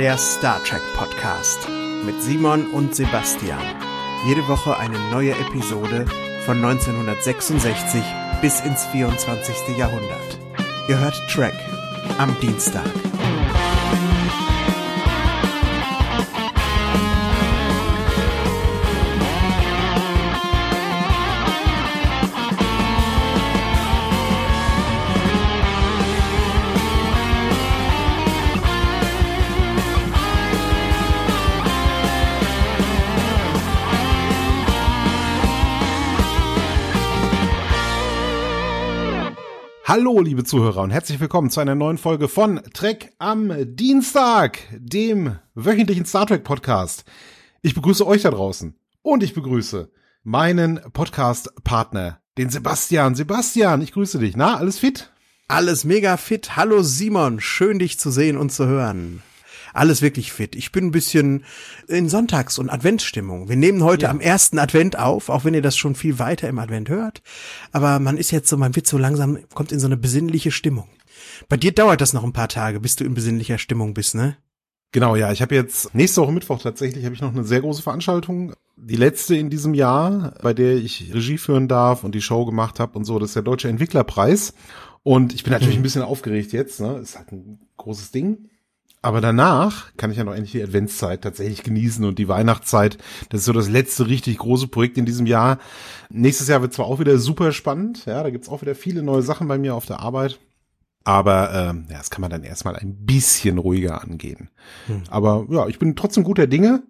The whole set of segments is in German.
der Star Trek Podcast mit Simon und Sebastian. Jede Woche eine neue Episode von 1966 bis ins 24. Jahrhundert. Ihr hört Trek am Dienstag. Hallo, liebe Zuhörer und herzlich willkommen zu einer neuen Folge von Trek am Dienstag, dem wöchentlichen Star Trek Podcast. Ich begrüße euch da draußen und ich begrüße meinen Podcast-Partner, den Sebastian. Sebastian, ich grüße dich. Na, alles fit? Alles mega fit. Hallo Simon, schön dich zu sehen und zu hören alles wirklich fit. Ich bin ein bisschen in Sonntags- und Adventsstimmung. Wir nehmen heute ja. am ersten Advent auf, auch wenn ihr das schon viel weiter im Advent hört. Aber man ist jetzt so, man wird so langsam, kommt in so eine besinnliche Stimmung. Bei dir dauert das noch ein paar Tage, bis du in besinnlicher Stimmung bist, ne? Genau, ja. Ich habe jetzt nächste Woche Mittwoch tatsächlich habe ich noch eine sehr große Veranstaltung, die letzte in diesem Jahr, bei der ich Regie führen darf und die Show gemacht habe und so. Das ist der Deutsche Entwicklerpreis. Und ich bin natürlich mhm. ein bisschen aufgeregt jetzt. Ne, ist halt ein großes Ding. Aber danach kann ich ja noch endlich die Adventszeit tatsächlich genießen und die Weihnachtszeit. Das ist so das letzte richtig große Projekt in diesem Jahr. Nächstes Jahr wird zwar auch wieder super spannend, ja, da gibt's auch wieder viele neue Sachen bei mir auf der Arbeit. Aber ähm, ja, das kann man dann erstmal ein bisschen ruhiger angehen. Hm. Aber ja, ich bin trotzdem guter Dinge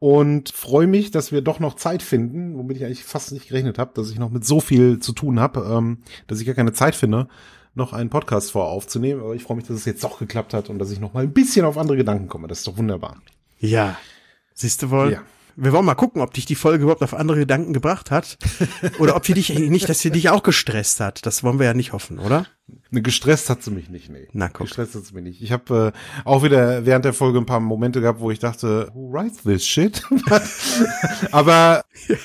und freue mich, dass wir doch noch Zeit finden, womit ich eigentlich fast nicht gerechnet habe, dass ich noch mit so viel zu tun habe, ähm, dass ich gar keine Zeit finde noch einen Podcast vor aufzunehmen. Aber ich freue mich, dass es jetzt doch geklappt hat und dass ich noch mal ein bisschen auf andere Gedanken komme. Das ist doch wunderbar. Ja. Siehst du wohl? Ja. Wir wollen mal gucken, ob dich die Folge überhaupt auf andere Gedanken gebracht hat. oder ob sie dich nicht, dass sie dich auch gestresst hat. Das wollen wir ja nicht hoffen, oder? Ne, gestresst hat sie mich nicht, nee. Na, guck. Gestresst hat sie mich nicht. Ich habe äh, auch wieder während der Folge ein paar Momente gehabt, wo ich dachte, who writes this shit? Aber ja.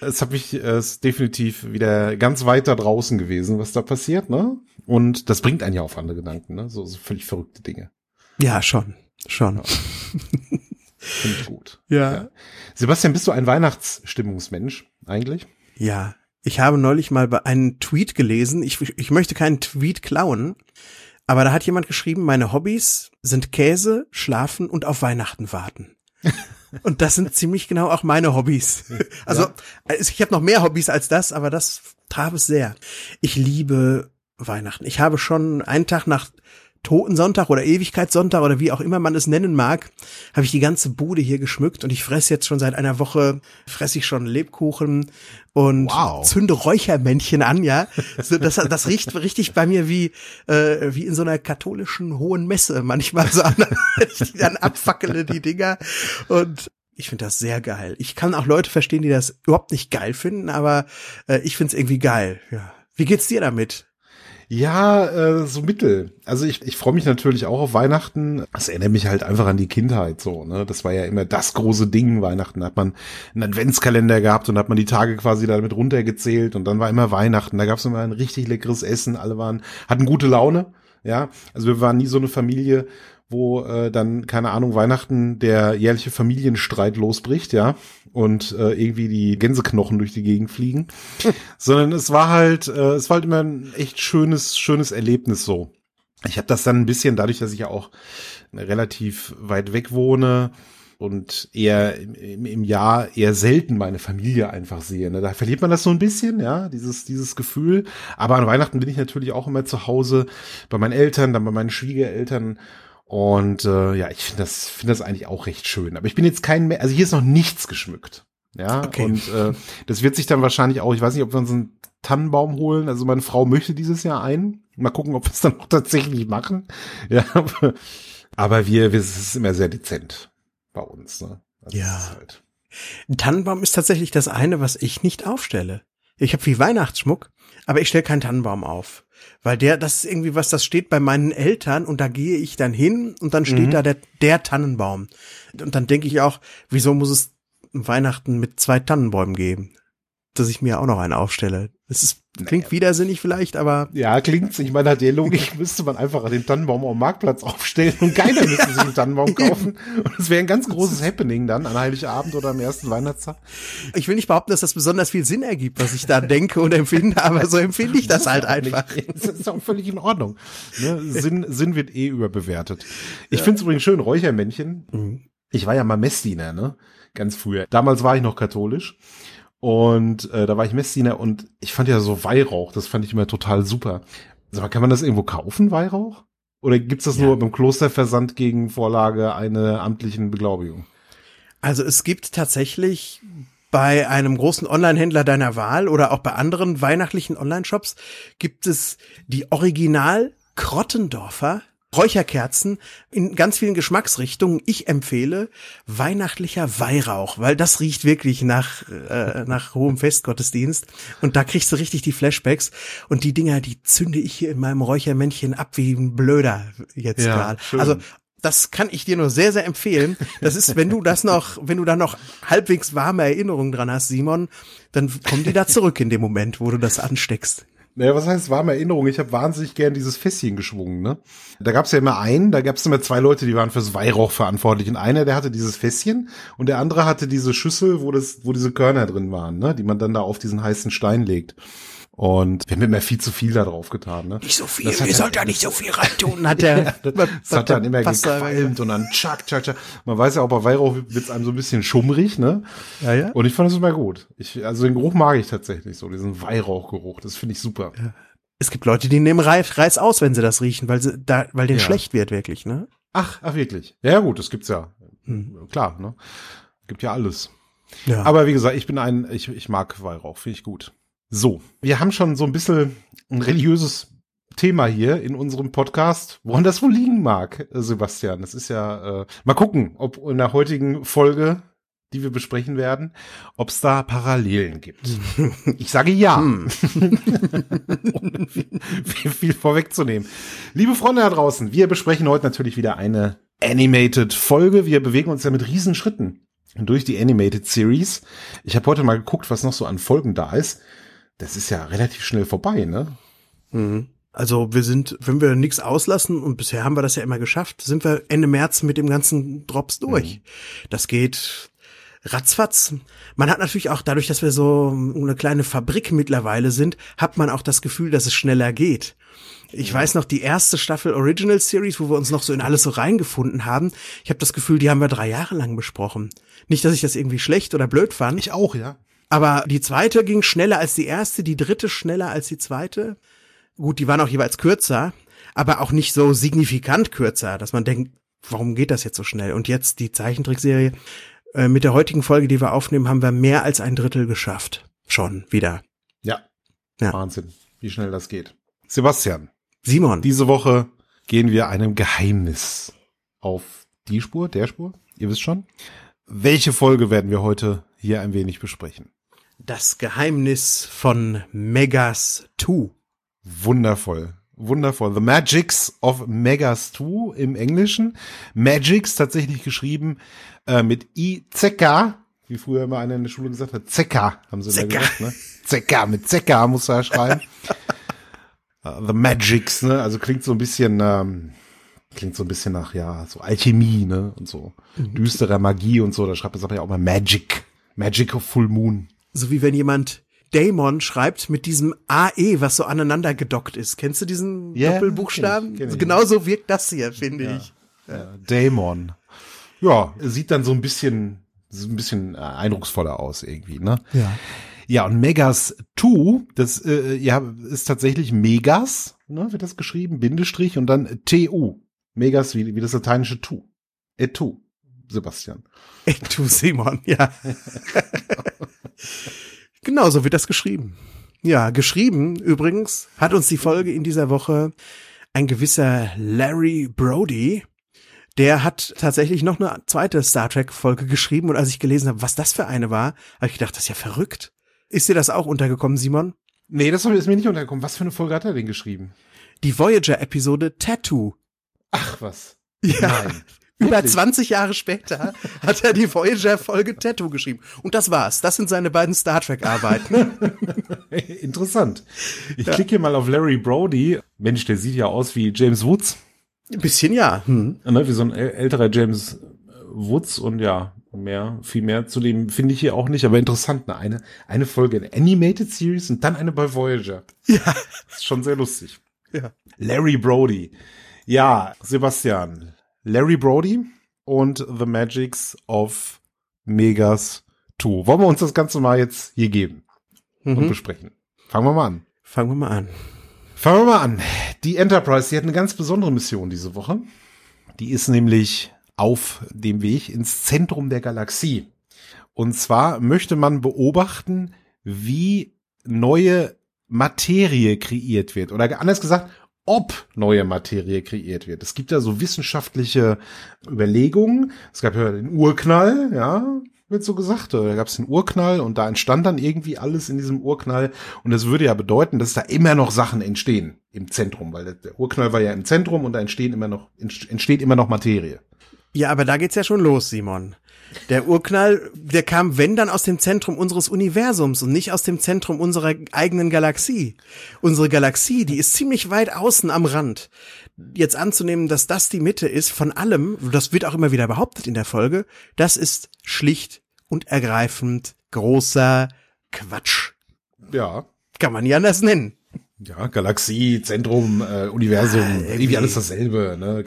es hat mich äh, ist definitiv wieder ganz weit da draußen gewesen, was da passiert, ne? Und das bringt einen ja auf andere Gedanken, ne? So, so völlig verrückte Dinge. Ja, schon. Schon. Ja. Finde ich gut. Ja. ja. Sebastian, bist du ein Weihnachtsstimmungsmensch eigentlich? Ja. Ich habe neulich mal bei einen Tweet gelesen. Ich, ich möchte keinen Tweet klauen, aber da hat jemand geschrieben, meine Hobbys sind Käse, Schlafen und auf Weihnachten warten. und das sind ziemlich genau auch meine Hobbys. Also ja. ich habe noch mehr Hobbys als das, aber das traf es sehr. Ich liebe Weihnachten. Ich habe schon einen Tag nach Totensonntag oder Ewigkeitssonntag oder wie auch immer man es nennen mag, habe ich die ganze Bude hier geschmückt und ich fresse jetzt schon seit einer Woche, fresse ich schon Lebkuchen und wow. zünde Räuchermännchen an, ja. Das, das riecht richtig bei mir wie, äh, wie in so einer katholischen hohen Messe manchmal so an, ich dann abfackele die Dinger und ich finde das sehr geil. Ich kann auch Leute verstehen, die das überhaupt nicht geil finden, aber äh, ich finde es irgendwie geil, ja. Wie geht's dir damit? Ja, äh, so mittel. Also ich, ich freue mich natürlich auch auf Weihnachten. Das erinnert mich halt einfach an die Kindheit so. Ne? Das war ja immer das große Ding. Weihnachten hat man einen Adventskalender gehabt und hat man die Tage quasi damit runtergezählt und dann war immer Weihnachten. Da gab es immer ein richtig leckeres Essen. Alle waren hatten gute Laune. Ja, also wir waren nie so eine Familie, wo äh, dann, keine Ahnung, Weihnachten der jährliche Familienstreit losbricht, ja, und äh, irgendwie die Gänseknochen durch die Gegend fliegen. Sondern es war halt, äh, es war halt immer ein echt schönes, schönes Erlebnis so. Ich habe das dann ein bisschen, dadurch, dass ich ja auch relativ weit weg wohne und eher im, im Jahr eher selten meine Familie einfach sehe. Ne? Da verliert man das so ein bisschen, ja, dieses, dieses Gefühl. Aber an Weihnachten bin ich natürlich auch immer zu Hause bei meinen Eltern, dann bei meinen Schwiegereltern und äh, ja, ich finde das, finde das eigentlich auch recht schön. Aber ich bin jetzt kein mehr, also hier ist noch nichts geschmückt. Ja, okay. und äh, das wird sich dann wahrscheinlich auch, ich weiß nicht, ob wir uns einen Tannenbaum holen. Also meine Frau möchte dieses Jahr einen. Mal gucken, ob wir es dann auch tatsächlich machen. Ja, aber wir, wir es ist immer sehr dezent bei uns. Ne? Also ja. Halt. Ein Tannenbaum ist tatsächlich das eine, was ich nicht aufstelle. Ich habe viel Weihnachtsschmuck, aber ich stelle keinen Tannenbaum auf. Weil der, das ist irgendwie was, das steht bei meinen Eltern und da gehe ich dann hin und dann steht mhm. da der, der Tannenbaum. Und dann denke ich auch, wieso muss es Weihnachten mit zwei Tannenbäumen geben? Dass ich mir auch noch einen aufstelle. Es ist, klingt naja. widersinnig vielleicht, aber. Ja, klingt's. Ich meine, der Logik müsste man einfach den Tannenbaum auf dem Marktplatz aufstellen und keiner müsste sich einen Tannenbaum kaufen. Und es wäre ein ganz großes Happening dann an Heiligabend oder am ersten Weihnachtstag. Ich will nicht behaupten, dass das besonders viel Sinn ergibt, was ich da denke und empfinde, aber so empfinde ich das halt einfach. Das ist auch völlig in Ordnung. Ne? Sinn, Sinn wird eh überbewertet. Ich ja. finde es übrigens schön, Räuchermännchen. Mhm. Ich war ja mal Messdiener, ne? Ganz früher. Damals war ich noch katholisch. Und äh, da war ich Messdiener und ich fand ja so Weihrauch, das fand ich immer total super. Also, kann man das irgendwo kaufen, Weihrauch? Oder gibt's das ja. nur beim Klosterversand gegen Vorlage einer amtlichen Beglaubigung? Also es gibt tatsächlich bei einem großen Online-Händler deiner Wahl oder auch bei anderen weihnachtlichen Online-Shops gibt es die Original Krottendorfer Räucherkerzen in ganz vielen Geschmacksrichtungen. Ich empfehle weihnachtlicher Weihrauch, weil das riecht wirklich nach, äh, nach hohem Festgottesdienst. Und da kriegst du richtig die Flashbacks. Und die Dinger, die zünde ich hier in meinem Räuchermännchen ab wie ein Blöder jetzt ja, gerade. Also das kann ich dir nur sehr, sehr empfehlen. Das ist, wenn du das noch, wenn du da noch halbwegs warme Erinnerungen dran hast, Simon, dann kommen die da zurück in dem Moment, wo du das ansteckst. Naja, was heißt warme Erinnerung? Ich habe wahnsinnig gern dieses Fässchen geschwungen, ne? Da gab's ja immer einen, da gab's immer zwei Leute, die waren fürs Weihrauch verantwortlich. Und einer, der hatte dieses Fässchen und der andere hatte diese Schüssel, wo das, wo diese Körner drin waren, ne? Die man dann da auf diesen heißen Stein legt. Und wir haben immer viel zu viel da drauf getan. Ne? Nicht so viel, das ihr sollt da nicht so viel reintun, hat der. das, das hat dann immer gequalmt und dann tschak, tschak, tschak. Man weiß ja auch, bei Weihrauch wird's einem so ein bisschen schummrig, ne? Ja, ja. Und ich fand das immer gut. Ich, also den Geruch mag ich tatsächlich so, diesen Weihrauchgeruch. Das finde ich super. Ja. Es gibt Leute, die nehmen Reis, Reis aus, wenn sie das riechen, weil sie da, weil denen ja. schlecht wird, wirklich, ne? Ach, ach, wirklich. Ja, gut, das gibt's ja. Hm. Klar, ne? Gibt ja alles. Ja. Aber wie gesagt, ich bin ein, ich, ich mag Weihrauch, finde ich gut. So, wir haben schon so ein bisschen ein religiöses Thema hier in unserem Podcast, woran das wohl liegen mag, Sebastian. Das ist ja, äh, mal gucken, ob in der heutigen Folge, die wir besprechen werden, ob es da Parallelen gibt. Ich sage ja. Hm. viel, viel vorwegzunehmen. Liebe Freunde da draußen, wir besprechen heute natürlich wieder eine Animated Folge. Wir bewegen uns ja mit Riesenschritten durch die Animated Series. Ich habe heute mal geguckt, was noch so an Folgen da ist das ist ja relativ schnell vorbei, ne? Mhm. Also wir sind, wenn wir nichts auslassen, und bisher haben wir das ja immer geschafft, sind wir Ende März mit dem ganzen Drops durch. Mhm. Das geht ratzfatz. Man hat natürlich auch dadurch, dass wir so eine kleine Fabrik mittlerweile sind, hat man auch das Gefühl, dass es schneller geht. Ich ja. weiß noch, die erste Staffel Original Series, wo wir uns noch so in alles so reingefunden haben. Ich habe das Gefühl, die haben wir drei Jahre lang besprochen. Nicht, dass ich das irgendwie schlecht oder blöd fand. Ich auch, ja. Aber die zweite ging schneller als die erste, die dritte schneller als die zweite. Gut, die waren auch jeweils kürzer, aber auch nicht so signifikant kürzer, dass man denkt, warum geht das jetzt so schnell? Und jetzt die Zeichentrickserie. Äh, mit der heutigen Folge, die wir aufnehmen, haben wir mehr als ein Drittel geschafft. Schon wieder. Ja. ja. Wahnsinn, wie schnell das geht. Sebastian. Simon. Diese Woche gehen wir einem Geheimnis auf die Spur, der Spur. Ihr wisst schon. Welche Folge werden wir heute hier ein wenig besprechen? Das Geheimnis von Megas 2. Wundervoll. Wundervoll. The Magics of Megas 2 im Englischen. Magics tatsächlich geschrieben äh, mit I-Z-K, wie früher immer einer in der Schule gesagt hat. Zeka, haben sie Zeka. da gesagt, ne? Zeka, mit Zeka muss er schreiben. uh, the Magics, ne? Also klingt so ein bisschen, ähm, klingt so ein bisschen nach, ja, so Alchemie, ne? Und so mhm. düsterer Magie und so. Da schreibt es aber ja auch mal Magic. Magic of Full Moon so wie wenn jemand Daemon schreibt mit diesem AE, was so aneinander gedockt ist. Kennst du diesen yeah, Doppelbuchstaben? Kenn ich, kenn ich. Genauso wirkt das hier, finde ja. ich. Ja. Daemon. Ja, sieht dann so ein bisschen, so ein bisschen äh, eindrucksvoller aus irgendwie, ne? Ja. Ja, und Megas 2, das äh, ja, ist tatsächlich Megas, ne, wird das geschrieben, Bindestrich und dann TU. Megas wie, wie das lateinische Tu. Etu, Sebastian. Etu, Simon, ja. genau, so wird das geschrieben. Ja, geschrieben übrigens hat uns die Folge in dieser Woche ein gewisser Larry Brody. Der hat tatsächlich noch eine zweite Star Trek Folge geschrieben und als ich gelesen habe, was das für eine war, habe ich gedacht, das ist ja verrückt. Ist dir das auch untergekommen, Simon? Nee, das ist mir nicht untergekommen. Was für eine Folge hat er denn geschrieben? Die Voyager Episode Tattoo. Ach was. Ja. Nein. Über 20 Jahre später hat er die Voyager-Folge Tattoo geschrieben. Und das war's. Das sind seine beiden Star Trek-Arbeiten. Interessant. Ich ja. klicke mal auf Larry Brody. Mensch, der sieht ja aus wie James Woods. Ein bisschen ja. Hm. Ne, wie so ein älterer James Woods und ja, mehr, viel mehr zu dem finde ich hier auch nicht, aber interessant, ne? eine, eine Folge in Animated Series und dann eine bei Voyager. Ja. Das ist schon sehr lustig. Ja. Larry Brody. Ja, Sebastian. Larry Brody und The Magics of Megas 2. Wollen wir uns das Ganze mal jetzt hier geben mhm. und besprechen? Fangen wir mal an. Fangen wir mal an. Fangen wir mal an. Die Enterprise, die hat eine ganz besondere Mission diese Woche. Die ist nämlich auf dem Weg ins Zentrum der Galaxie. Und zwar möchte man beobachten, wie neue Materie kreiert wird. Oder anders gesagt, ob neue Materie kreiert wird. Es gibt ja so wissenschaftliche Überlegungen. Es gab ja den Urknall, ja, wird so gesagt. Da gab es den Urknall und da entstand dann irgendwie alles in diesem Urknall. Und das würde ja bedeuten, dass da immer noch Sachen entstehen im Zentrum, weil der Urknall war ja im Zentrum und da entstehen immer noch, entsteht immer noch Materie. Ja, aber da geht's ja schon los, Simon. Der Urknall, der kam, wenn dann aus dem Zentrum unseres Universums und nicht aus dem Zentrum unserer eigenen Galaxie. Unsere Galaxie, die ist ziemlich weit außen am Rand. Jetzt anzunehmen, dass das die Mitte ist von allem, das wird auch immer wieder behauptet in der Folge, das ist schlicht und ergreifend großer Quatsch. Ja. Kann man nicht anders nennen. Ja, Galaxie, Zentrum, äh, Universum, ja, irgendwie alles dasselbe, ne?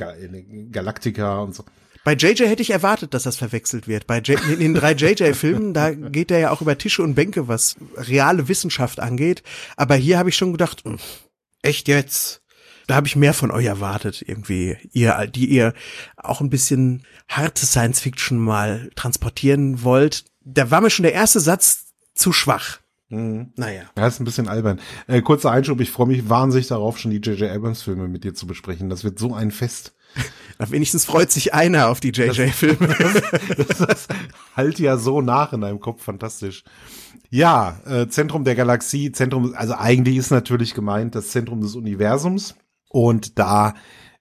Galaktika und so. Bei JJ hätte ich erwartet, dass das verwechselt wird. Bei J in den drei JJ-Filmen, da geht er ja auch über Tische und Bänke, was reale Wissenschaft angeht. Aber hier habe ich schon gedacht, hm, echt jetzt? Da habe ich mehr von euch erwartet, irgendwie. Ihr, die ihr auch ein bisschen harte Science-Fiction mal transportieren wollt. Da war mir schon der erste Satz zu schwach. Mhm. Naja. Ja, ist ein bisschen albern. Äh, kurzer Einschub, ich freue mich wahnsinnig darauf, schon die J.J. Abrams-Filme mit dir zu besprechen. Das wird so ein Fest. Wenigstens freut sich einer auf die JJ-Filme. Das, das, halt ja so nach in deinem Kopf, fantastisch. Ja, äh, Zentrum der Galaxie, Zentrum, also eigentlich ist natürlich gemeint das Zentrum des Universums und da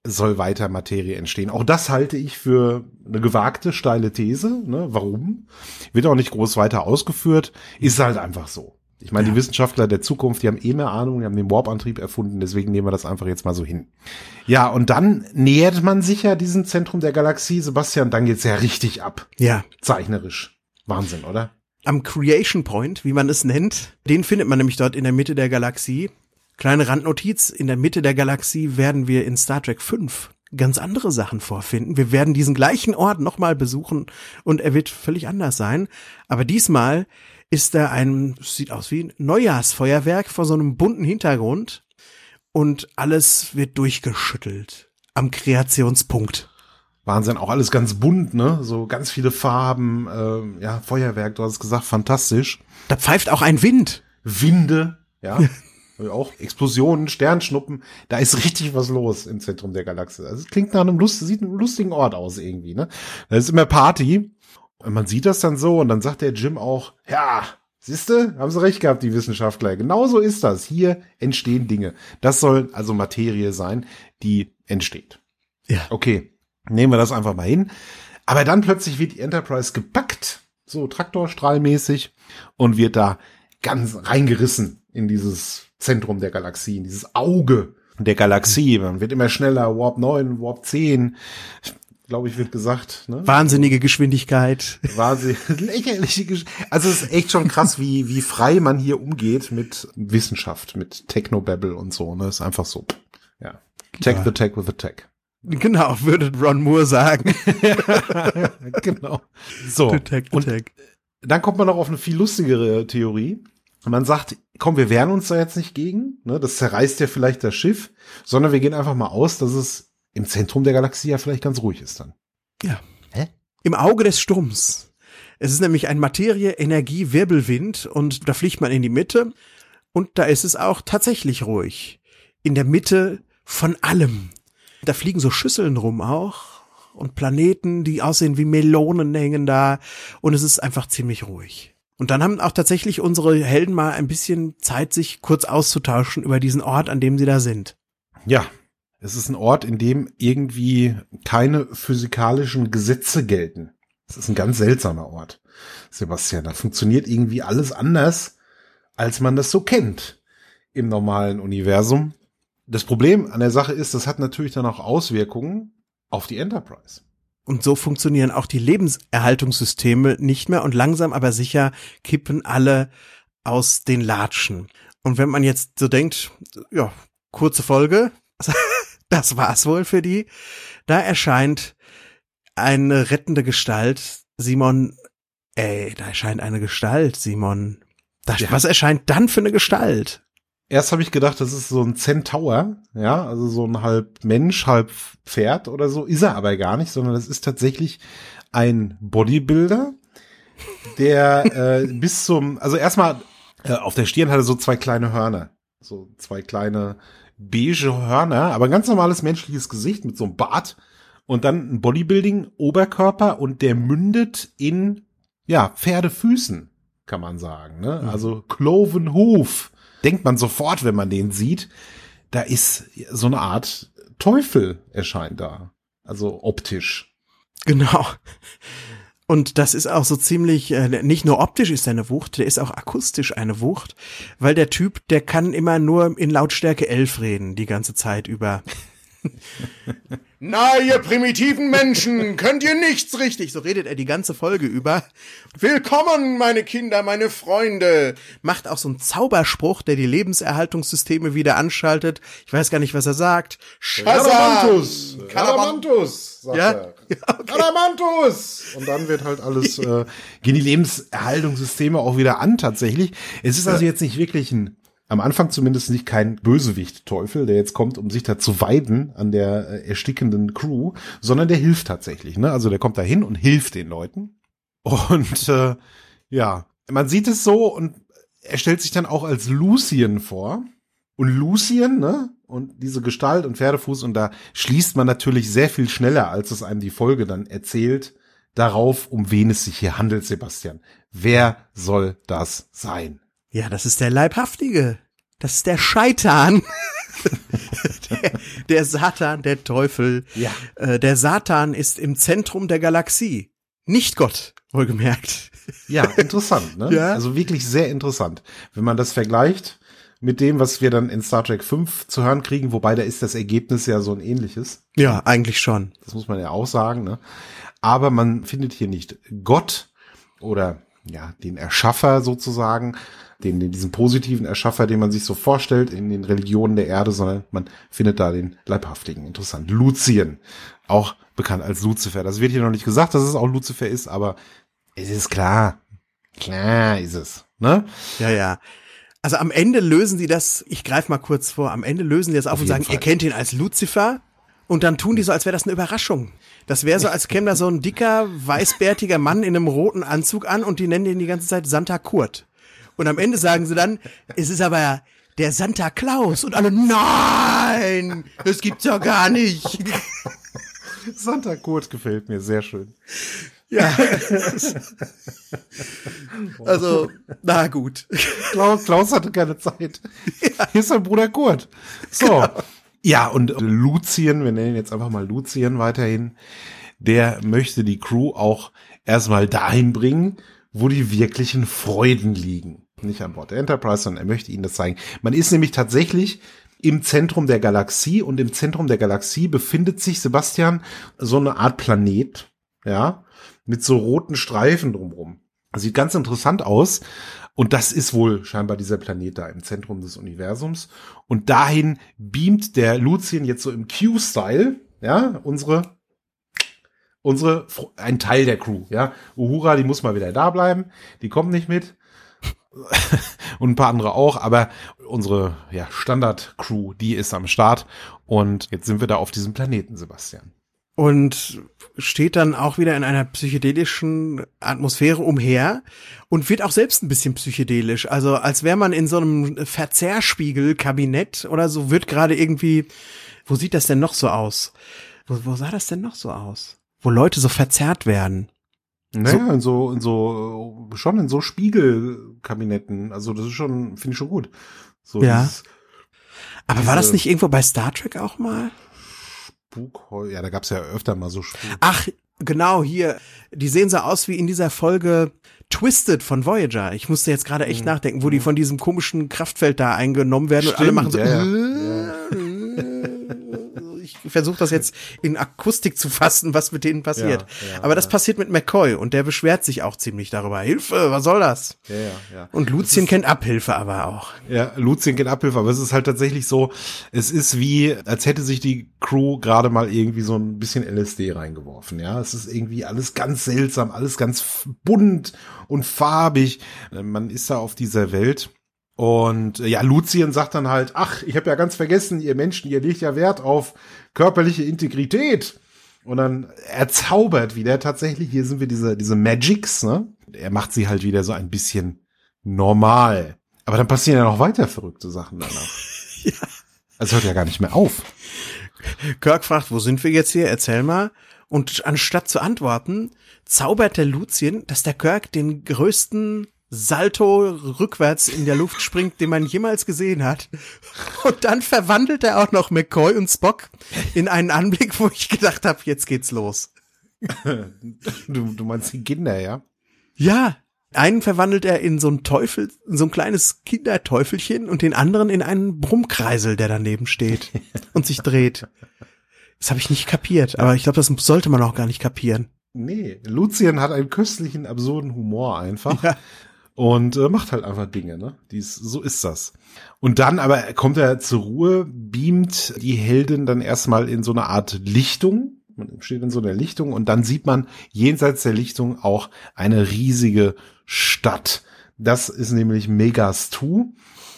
soll weiter Materie entstehen. Auch das halte ich für eine gewagte, steile These. Ne? Warum? Wird auch nicht groß weiter ausgeführt. Ist halt einfach so. Ich meine, ja. die Wissenschaftler der Zukunft, die haben eh mehr Ahnung, die haben den Warp-Antrieb erfunden, deswegen nehmen wir das einfach jetzt mal so hin. Ja, und dann nähert man sich ja diesem Zentrum der Galaxie, Sebastian, dann geht's ja richtig ab. Ja. Zeichnerisch. Wahnsinn, oder? Am Creation Point, wie man es nennt, den findet man nämlich dort in der Mitte der Galaxie. Kleine Randnotiz, in der Mitte der Galaxie werden wir in Star Trek 5 ganz andere Sachen vorfinden. Wir werden diesen gleichen Ort nochmal besuchen und er wird völlig anders sein. Aber diesmal ist da ein, sieht aus wie ein Neujahrsfeuerwerk vor so einem bunten Hintergrund und alles wird durchgeschüttelt am Kreationspunkt. Wahnsinn, auch alles ganz bunt, ne? So ganz viele Farben, äh, ja, Feuerwerk, du hast es gesagt, fantastisch. Da pfeift auch ein Wind. Winde, ja. auch Explosionen, Sternschnuppen, da ist richtig was los im Zentrum der Galaxie. Also es klingt nach einem Lust, sieht einem lustigen Ort aus irgendwie, ne? Da ist immer Party und man sieht das dann so und dann sagt der Jim auch, ja, siehste, haben sie recht gehabt, die Wissenschaftler. Genauso ist das. Hier entstehen Dinge. Das soll also Materie sein, die entsteht. Ja. Okay, nehmen wir das einfach mal hin. Aber dann plötzlich wird die Enterprise gepackt, so Traktorstrahlmäßig, und wird da ganz reingerissen in dieses Zentrum der Galaxie, in dieses Auge der Galaxie. Man wird immer schneller, Warp 9, Warp 10 glaube ich, wird gesagt. Ne? Wahnsinnige Geschwindigkeit. Wahnsinn, lächerliche Geschwindigkeit. Also es ist echt schon krass, wie, wie frei man hier umgeht mit Wissenschaft, mit Technobabble und so. Ne? ist einfach so. Ja. Tech ja. the tech with the tech. Genau, würde Ron Moore sagen. genau. So. The tech, the und tech. dann kommt man noch auf eine viel lustigere Theorie. Man sagt, komm, wir wehren uns da jetzt nicht gegen, ne? das zerreißt ja vielleicht das Schiff, sondern wir gehen einfach mal aus, dass es im Zentrum der Galaxie ja vielleicht ganz ruhig ist dann. Ja. Hä? Im Auge des Sturms. Es ist nämlich ein Materie-Energie-Wirbelwind und da fliegt man in die Mitte und da ist es auch tatsächlich ruhig. In der Mitte von allem. Da fliegen so Schüsseln rum auch und Planeten, die aussehen wie Melonen hängen da und es ist einfach ziemlich ruhig. Und dann haben auch tatsächlich unsere Helden mal ein bisschen Zeit, sich kurz auszutauschen über diesen Ort, an dem sie da sind. Ja, Es ist ein Ort, in dem irgendwie keine physikalischen Gesetze gelten. Es ist ein ganz seltsamer Ort, Sebastian. Da funktioniert irgendwie alles anders, als man das so kennt im normalen Universum. Das Problem an der Sache ist, das hat natürlich dann auch Auswirkungen auf die Enterprise. Und so funktionieren auch die Lebenserhaltungssysteme nicht mehr und langsam aber sicher kippen alle aus den Latschen. Und wenn man jetzt so denkt, ja, kurze Folge, das war's wohl für die. Da erscheint eine rettende Gestalt. Simon, ey, da erscheint eine Gestalt, Simon. Da, ja. Was erscheint dann für eine Gestalt? Erst habe ich gedacht, das ist so ein Centaur, ja, also so ein halb Mensch, halb Pferd oder so. Ist er aber gar nicht, sondern das ist tatsächlich ein Bodybuilder, der äh, bis zum, also erstmal äh, auf der Stirn hatte so zwei kleine Hörner, so zwei kleine beige Hörner, aber ein ganz normales menschliches Gesicht mit so einem Bart und dann ein Bodybuilding-Oberkörper und der mündet in, ja, Pferdefüßen, kann man sagen, ne? Mhm. Also Cloven Hoof, denkt man sofort, wenn man den sieht. Da ist so eine Art Teufel erscheint da. Also optisch. Genau. Und das ist auch so ziemlich, äh, nicht nur optisch ist er eine Wucht, der ist auch akustisch eine Wucht, weil der Typ, der kann immer nur in Lautstärke 11 reden, die ganze Zeit über. Na, ihr primitiven Menschen, könnt ihr nichts richtig. So redet er die ganze Folge über. Willkommen, meine Kinder, meine Freunde. Macht auch so einen Zauberspruch, der die Lebenserhaltungssysteme wieder anschaltet. Ich weiß gar nicht, was er sagt. Kalamantus! Kalamantus! Sagt ja? er. Ja, okay. Kalamantus! Und dann wird halt alles, äh, gehen die Lebenserhaltungssysteme auch wieder an, tatsächlich. Es ist also jetzt nicht wirklich ein am Anfang zumindest nicht kein Bösewicht-Teufel, der jetzt kommt, um sich da zu weiden an der äh, erstickenden Crew, sondern der hilft tatsächlich. Ne? Also der kommt da hin und hilft den Leuten. Und äh, ja, man sieht es so und er stellt sich dann auch als Lucien vor. Und Lucien, ne? Und diese Gestalt und Pferdefuß, und da schließt man natürlich sehr viel schneller, als es einem die Folge dann erzählt, darauf, um wen es sich hier handelt, Sebastian. Wer soll das sein? Ja, das ist der Leibhaftige. Das ist der Scheitan. der, der, Satan, der Teufel. Ja. Äh, der Satan ist im Zentrum der Galaxie. Nicht Gott, wohlgemerkt. Ja, interessant, ne? Ja. Also wirklich sehr interessant. Wenn man das vergleicht mit dem, was wir dann in Star Trek 5 zu hören kriegen, wobei da ist das Ergebnis ja so ein ähnliches. Ja, eigentlich schon. Das muss man ja auch sagen, ne? Aber man findet hier nicht Gott oder ja, den Erschaffer sozusagen, den, den, diesen positiven Erschaffer, den man sich so vorstellt in den Religionen der Erde, sondern man findet da den Leibhaftigen. Interessant. Lucien, auch bekannt als Lucifer. Das wird hier noch nicht gesagt, dass es auch Lucifer ist, aber es ist klar. Klar ist es. Ne? Ja, ja. Also am Ende lösen die das, ich greife mal kurz vor, am Ende lösen die das auf, auf und sagen, Fall. ihr kennt ihn als Lucifer und dann tun die so, als wäre das eine Überraschung. Das wäre so, als käme da so ein dicker, weißbärtiger Mann in einem roten Anzug an und die nennen den die ganze Zeit Santa Kurt. Und am Ende sagen sie dann, es ist aber der Santa Claus. Und alle, nein, das gibt's ja gar nicht. Santa Kurt gefällt mir sehr schön. Ja. also, na gut. Klaus, Klaus hatte keine Zeit. Ja. Hier ist sein Bruder Kurt. So. Genau. Ja, und Lucien, wir nennen ihn jetzt einfach mal Lucien weiterhin, der möchte die Crew auch erstmal dahin bringen, wo die wirklichen Freuden liegen nicht an Bord der Enterprise, sondern er möchte ihnen das zeigen. Man ist nämlich tatsächlich im Zentrum der Galaxie und im Zentrum der Galaxie befindet sich Sebastian so eine Art Planet, ja, mit so roten Streifen drumrum. Sieht ganz interessant aus. Und das ist wohl scheinbar dieser Planet da im Zentrum des Universums. Und dahin beamt der Lucien jetzt so im Q-Style, ja, unsere, unsere, ein Teil der Crew, ja. Uhura, die muss mal wieder da bleiben. Die kommt nicht mit. und ein paar andere auch, aber unsere ja, Standard-Crew, die ist am Start und jetzt sind wir da auf diesem Planeten, Sebastian. Und steht dann auch wieder in einer psychedelischen Atmosphäre umher und wird auch selbst ein bisschen psychedelisch. Also als wäre man in so einem Verzerrspiegel-Kabinett oder so, wird gerade irgendwie, wo sieht das denn noch so aus? Wo, wo sah das denn noch so aus? Wo Leute so verzerrt werden. Naja, so, in so, in so, schon in so Spiegelkabinetten. Also das ist schon, finde ich schon gut. So ja. Dieses, Aber war das nicht irgendwo bei Star Trek auch mal? Spukhäuser. Ja, da gab's ja öfter mal so Spuk. Ach, genau, hier. Die sehen so aus wie in dieser Folge Twisted von Voyager. Ich musste jetzt gerade echt nachdenken, wo die von diesem komischen Kraftfeld da eingenommen werden und alle Stimmt, machen so. ja, Ich versuche das jetzt in Akustik zu fassen, was mit denen passiert. Ja, ja, Aber das ja. passiert mit McCoy und der beschwert sich auch ziemlich darüber. Hilfe, was soll das? Ja, ja, ja. Und Lucien kennt Abhilfe aber auch. Ja, Lucien geht Abhilfe, aber es ist halt tatsächlich so, es ist wie, als hätte sich die Crew gerade mal irgendwie so ein bisschen LSD reingeworfen, ja. Es ist irgendwie alles ganz seltsam, alles ganz bunt und farbig. Man ist da auf dieser Welt. Und äh, ja, Lucien sagt dann halt, ach, ich habe ja ganz vergessen, ihr Menschen, ihr legt ja Wert auf körperliche Integrität. Und dann er zaubert wieder tatsächlich, hier sind wir diese, diese Magics, ne? Er macht sie halt wieder so ein bisschen normal. Aber dann passieren ja noch weiter verrückte Sachen danach. Ja. Es hört ja gar nicht mehr auf. Kirk fragt, wo sind wir jetzt hier? Erzähl mal. Und anstatt zu antworten, zaubert der Lucien, dass der Kirk den größten Salto rückwärts in der Luft springt, den man jemals gesehen hat. Und dann verwandelt er auch noch McCoy und Spock in einen Anblick, wo ich gedacht habe, jetzt geht's los. Du, du meinst die Kinder, ja? Ja, einen verwandelt er in so ein Teufel, in so ein kleines Kinderteufelchen und den anderen in einen Brummkreisel, der daneben steht und sich dreht. Das habe ich nicht kapiert, aber ich glaube, das sollte man auch gar nicht kapieren. Nee, Lucien hat einen köstlichen, absurden Humor einfach. Ja. Und äh, macht halt einfach Dinge, ne? Dies, so ist das. Und dann aber kommt er zur Ruhe, beamt die Heldin dann erstmal in so eine Art Lichtung. Man steht in so einer Lichtung und dann sieht man jenseits der Lichtung auch eine riesige Stadt. Das ist nämlich Megas 2.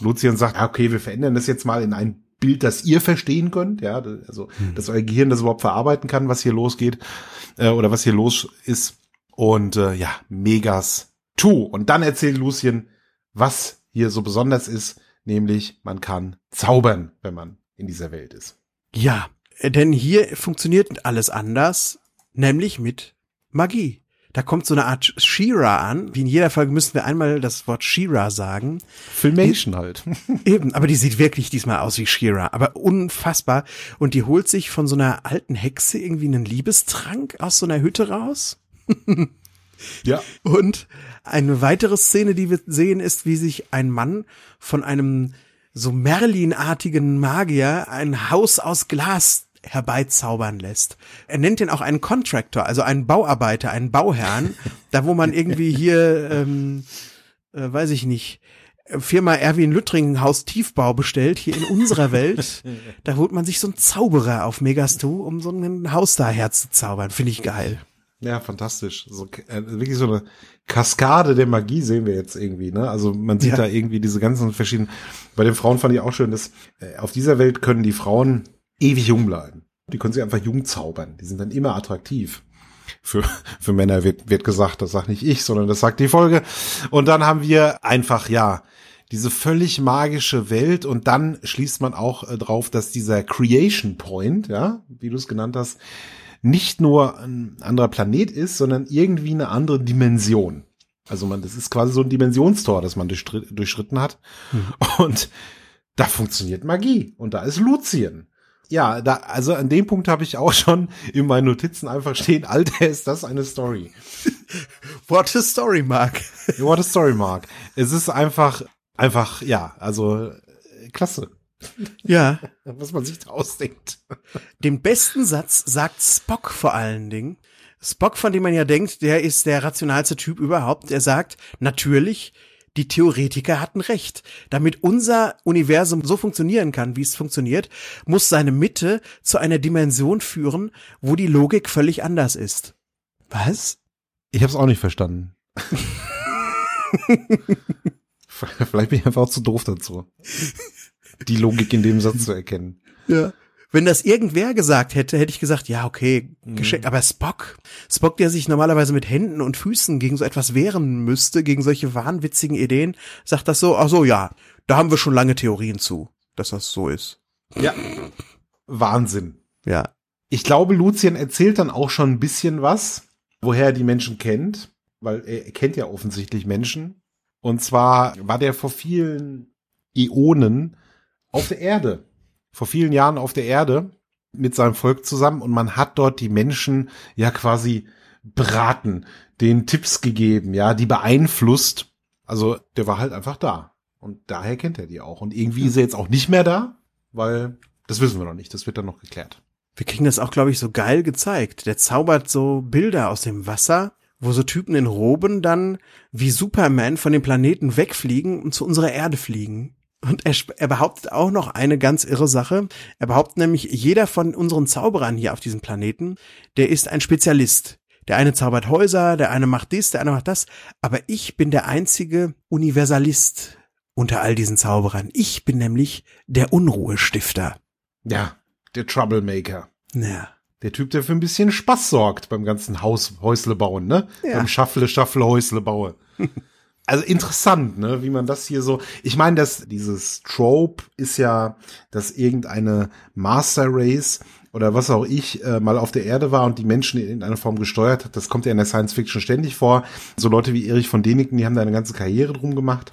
Lucien sagt, ah, okay, wir verändern das jetzt mal in ein Bild, das ihr verstehen könnt, ja, also, dass euer Gehirn das überhaupt verarbeiten kann, was hier losgeht, äh, oder was hier los ist. Und äh, ja, Megas 2. Und dann erzählt Lucien, was hier so besonders ist, nämlich man kann zaubern, wenn man in dieser Welt ist. Ja, denn hier funktioniert alles anders, nämlich mit Magie. Da kommt so eine Art Shira an. Wie in jeder Folge müssen wir einmal das Wort Shira sagen. Filmation halt. Eben, aber die sieht wirklich diesmal aus wie Shira, aber unfassbar. Und die holt sich von so einer alten Hexe irgendwie einen Liebestrank aus so einer Hütte raus. ja. Und eine weitere Szene, die wir sehen, ist, wie sich ein Mann von einem so Merlin-artigen Magier ein Haus aus Glas herbeizaubern lässt. Er nennt ihn auch einen Contractor, also einen Bauarbeiter, einen Bauherrn, da wo man irgendwie hier, ähm, äh, weiß ich nicht, Firma Erwin Lüttring Haus Tiefbau bestellt, hier in unserer Welt, da holt man sich so einen Zauberer auf Megastu, um so ein Haus da herzuzaubern. Finde ich geil. Ja, fantastisch. So, äh, wirklich so eine Kaskade der Magie sehen wir jetzt irgendwie, ne? Also man sieht Ja. da irgendwie diese ganzen verschiedenen. Bei den Frauen fand ich auch schön, dass äh, auf dieser Welt können die Frauen ewig jung bleiben. Die können sich einfach jung zaubern. Die sind dann immer attraktiv. Für, für Männer wird, wird gesagt, das sagt nicht ich, sondern das sagt die Folge. Und dann haben wir einfach, ja, diese völlig magische Welt und dann schließt man auch äh, drauf, dass dieser Creation Point, ja, wie du es genannt hast, nicht nur ein anderer Planet ist, sondern irgendwie eine andere Dimension. Also man, das ist quasi so ein Dimensionstor, das man durchschritten hat. Und da funktioniert Magie. Und da ist Lucien. Ja, da, also an dem Punkt habe ich auch schon in meinen Notizen einfach stehen, Alter, ist das eine Story. What a story, Mark. What a story, Mark. Es ist einfach, einfach, ja, also äh, klasse, Ja. was man sich da ausdenkt. Den besten Satz sagt Spock vor allen Dingen. Spock, von dem man ja denkt, der ist der rationalste Typ überhaupt. Er sagt, natürlich, die Theoretiker hatten recht. Damit unser Universum so funktionieren kann, wie es funktioniert, muss seine Mitte zu einer Dimension führen, wo die Logik völlig anders ist. Was? Ich habe es auch nicht verstanden. Vielleicht bin ich einfach auch zu doof dazu, die Logik in dem Satz zu erkennen. Ja. Wenn das irgendwer gesagt hätte, hätte ich gesagt, ja, okay, geschenkt. Aber Spock, Spock, der sich normalerweise mit Händen und Füßen gegen so etwas wehren müsste, gegen solche wahnwitzigen Ideen, sagt das so, ach so, ja, da haben wir schon lange Theorien zu, dass das so ist. Ja. Wahnsinn. Ja. Ich glaube, Lucien erzählt dann auch schon ein bisschen was, woher er die Menschen kennt, weil er kennt ja offensichtlich Menschen. Und zwar war der vor vielen Äonen auf der Erde. Vor vielen Jahren auf der Erde. mit seinem Volk zusammen und man hat dort die Menschen ja quasi beraten, den Tipps gegeben, ja, die beeinflusst. Also der war halt einfach da. Und daher kennt er die auch. Und irgendwie ist er jetzt auch nicht mehr da, weil das wissen wir noch nicht. Das wird dann noch geklärt. Wir kriegen das auch, glaube ich, so geil gezeigt. Der zaubert so Bilder aus dem Wasser, wo so Typen in Roben dann wie Superman von dem Planeten wegfliegen und zu unserer Erde fliegen. Und er, er behauptet auch noch eine ganz irre Sache. Er behauptet nämlich, jeder von unseren Zauberern hier auf diesem Planeten, der ist ein Spezialist. Der eine zaubert Häuser, der eine macht dies, der eine macht das. Aber ich bin der einzige Universalist unter all diesen Zauberern. Ich bin nämlich der Unruhestifter. Ja, der Troublemaker. Ja. Der Typ, der für ein bisschen Spaß sorgt beim ganzen Haus, Häusle bauen, ne? Ja. Beim Schaffle, Schaffle, Häusle baue. also interessant, ne, wie man das hier so. Ich meine, dass dieses Trope ist ja, dass irgendeine Master Race oder was auch ich äh, mal auf der Erde war und die Menschen in irgendeiner Form gesteuert hat. Das kommt ja in der Science Fiction ständig vor. So Leute wie Erich von Däniken, die haben da eine ganze Karriere drum gemacht.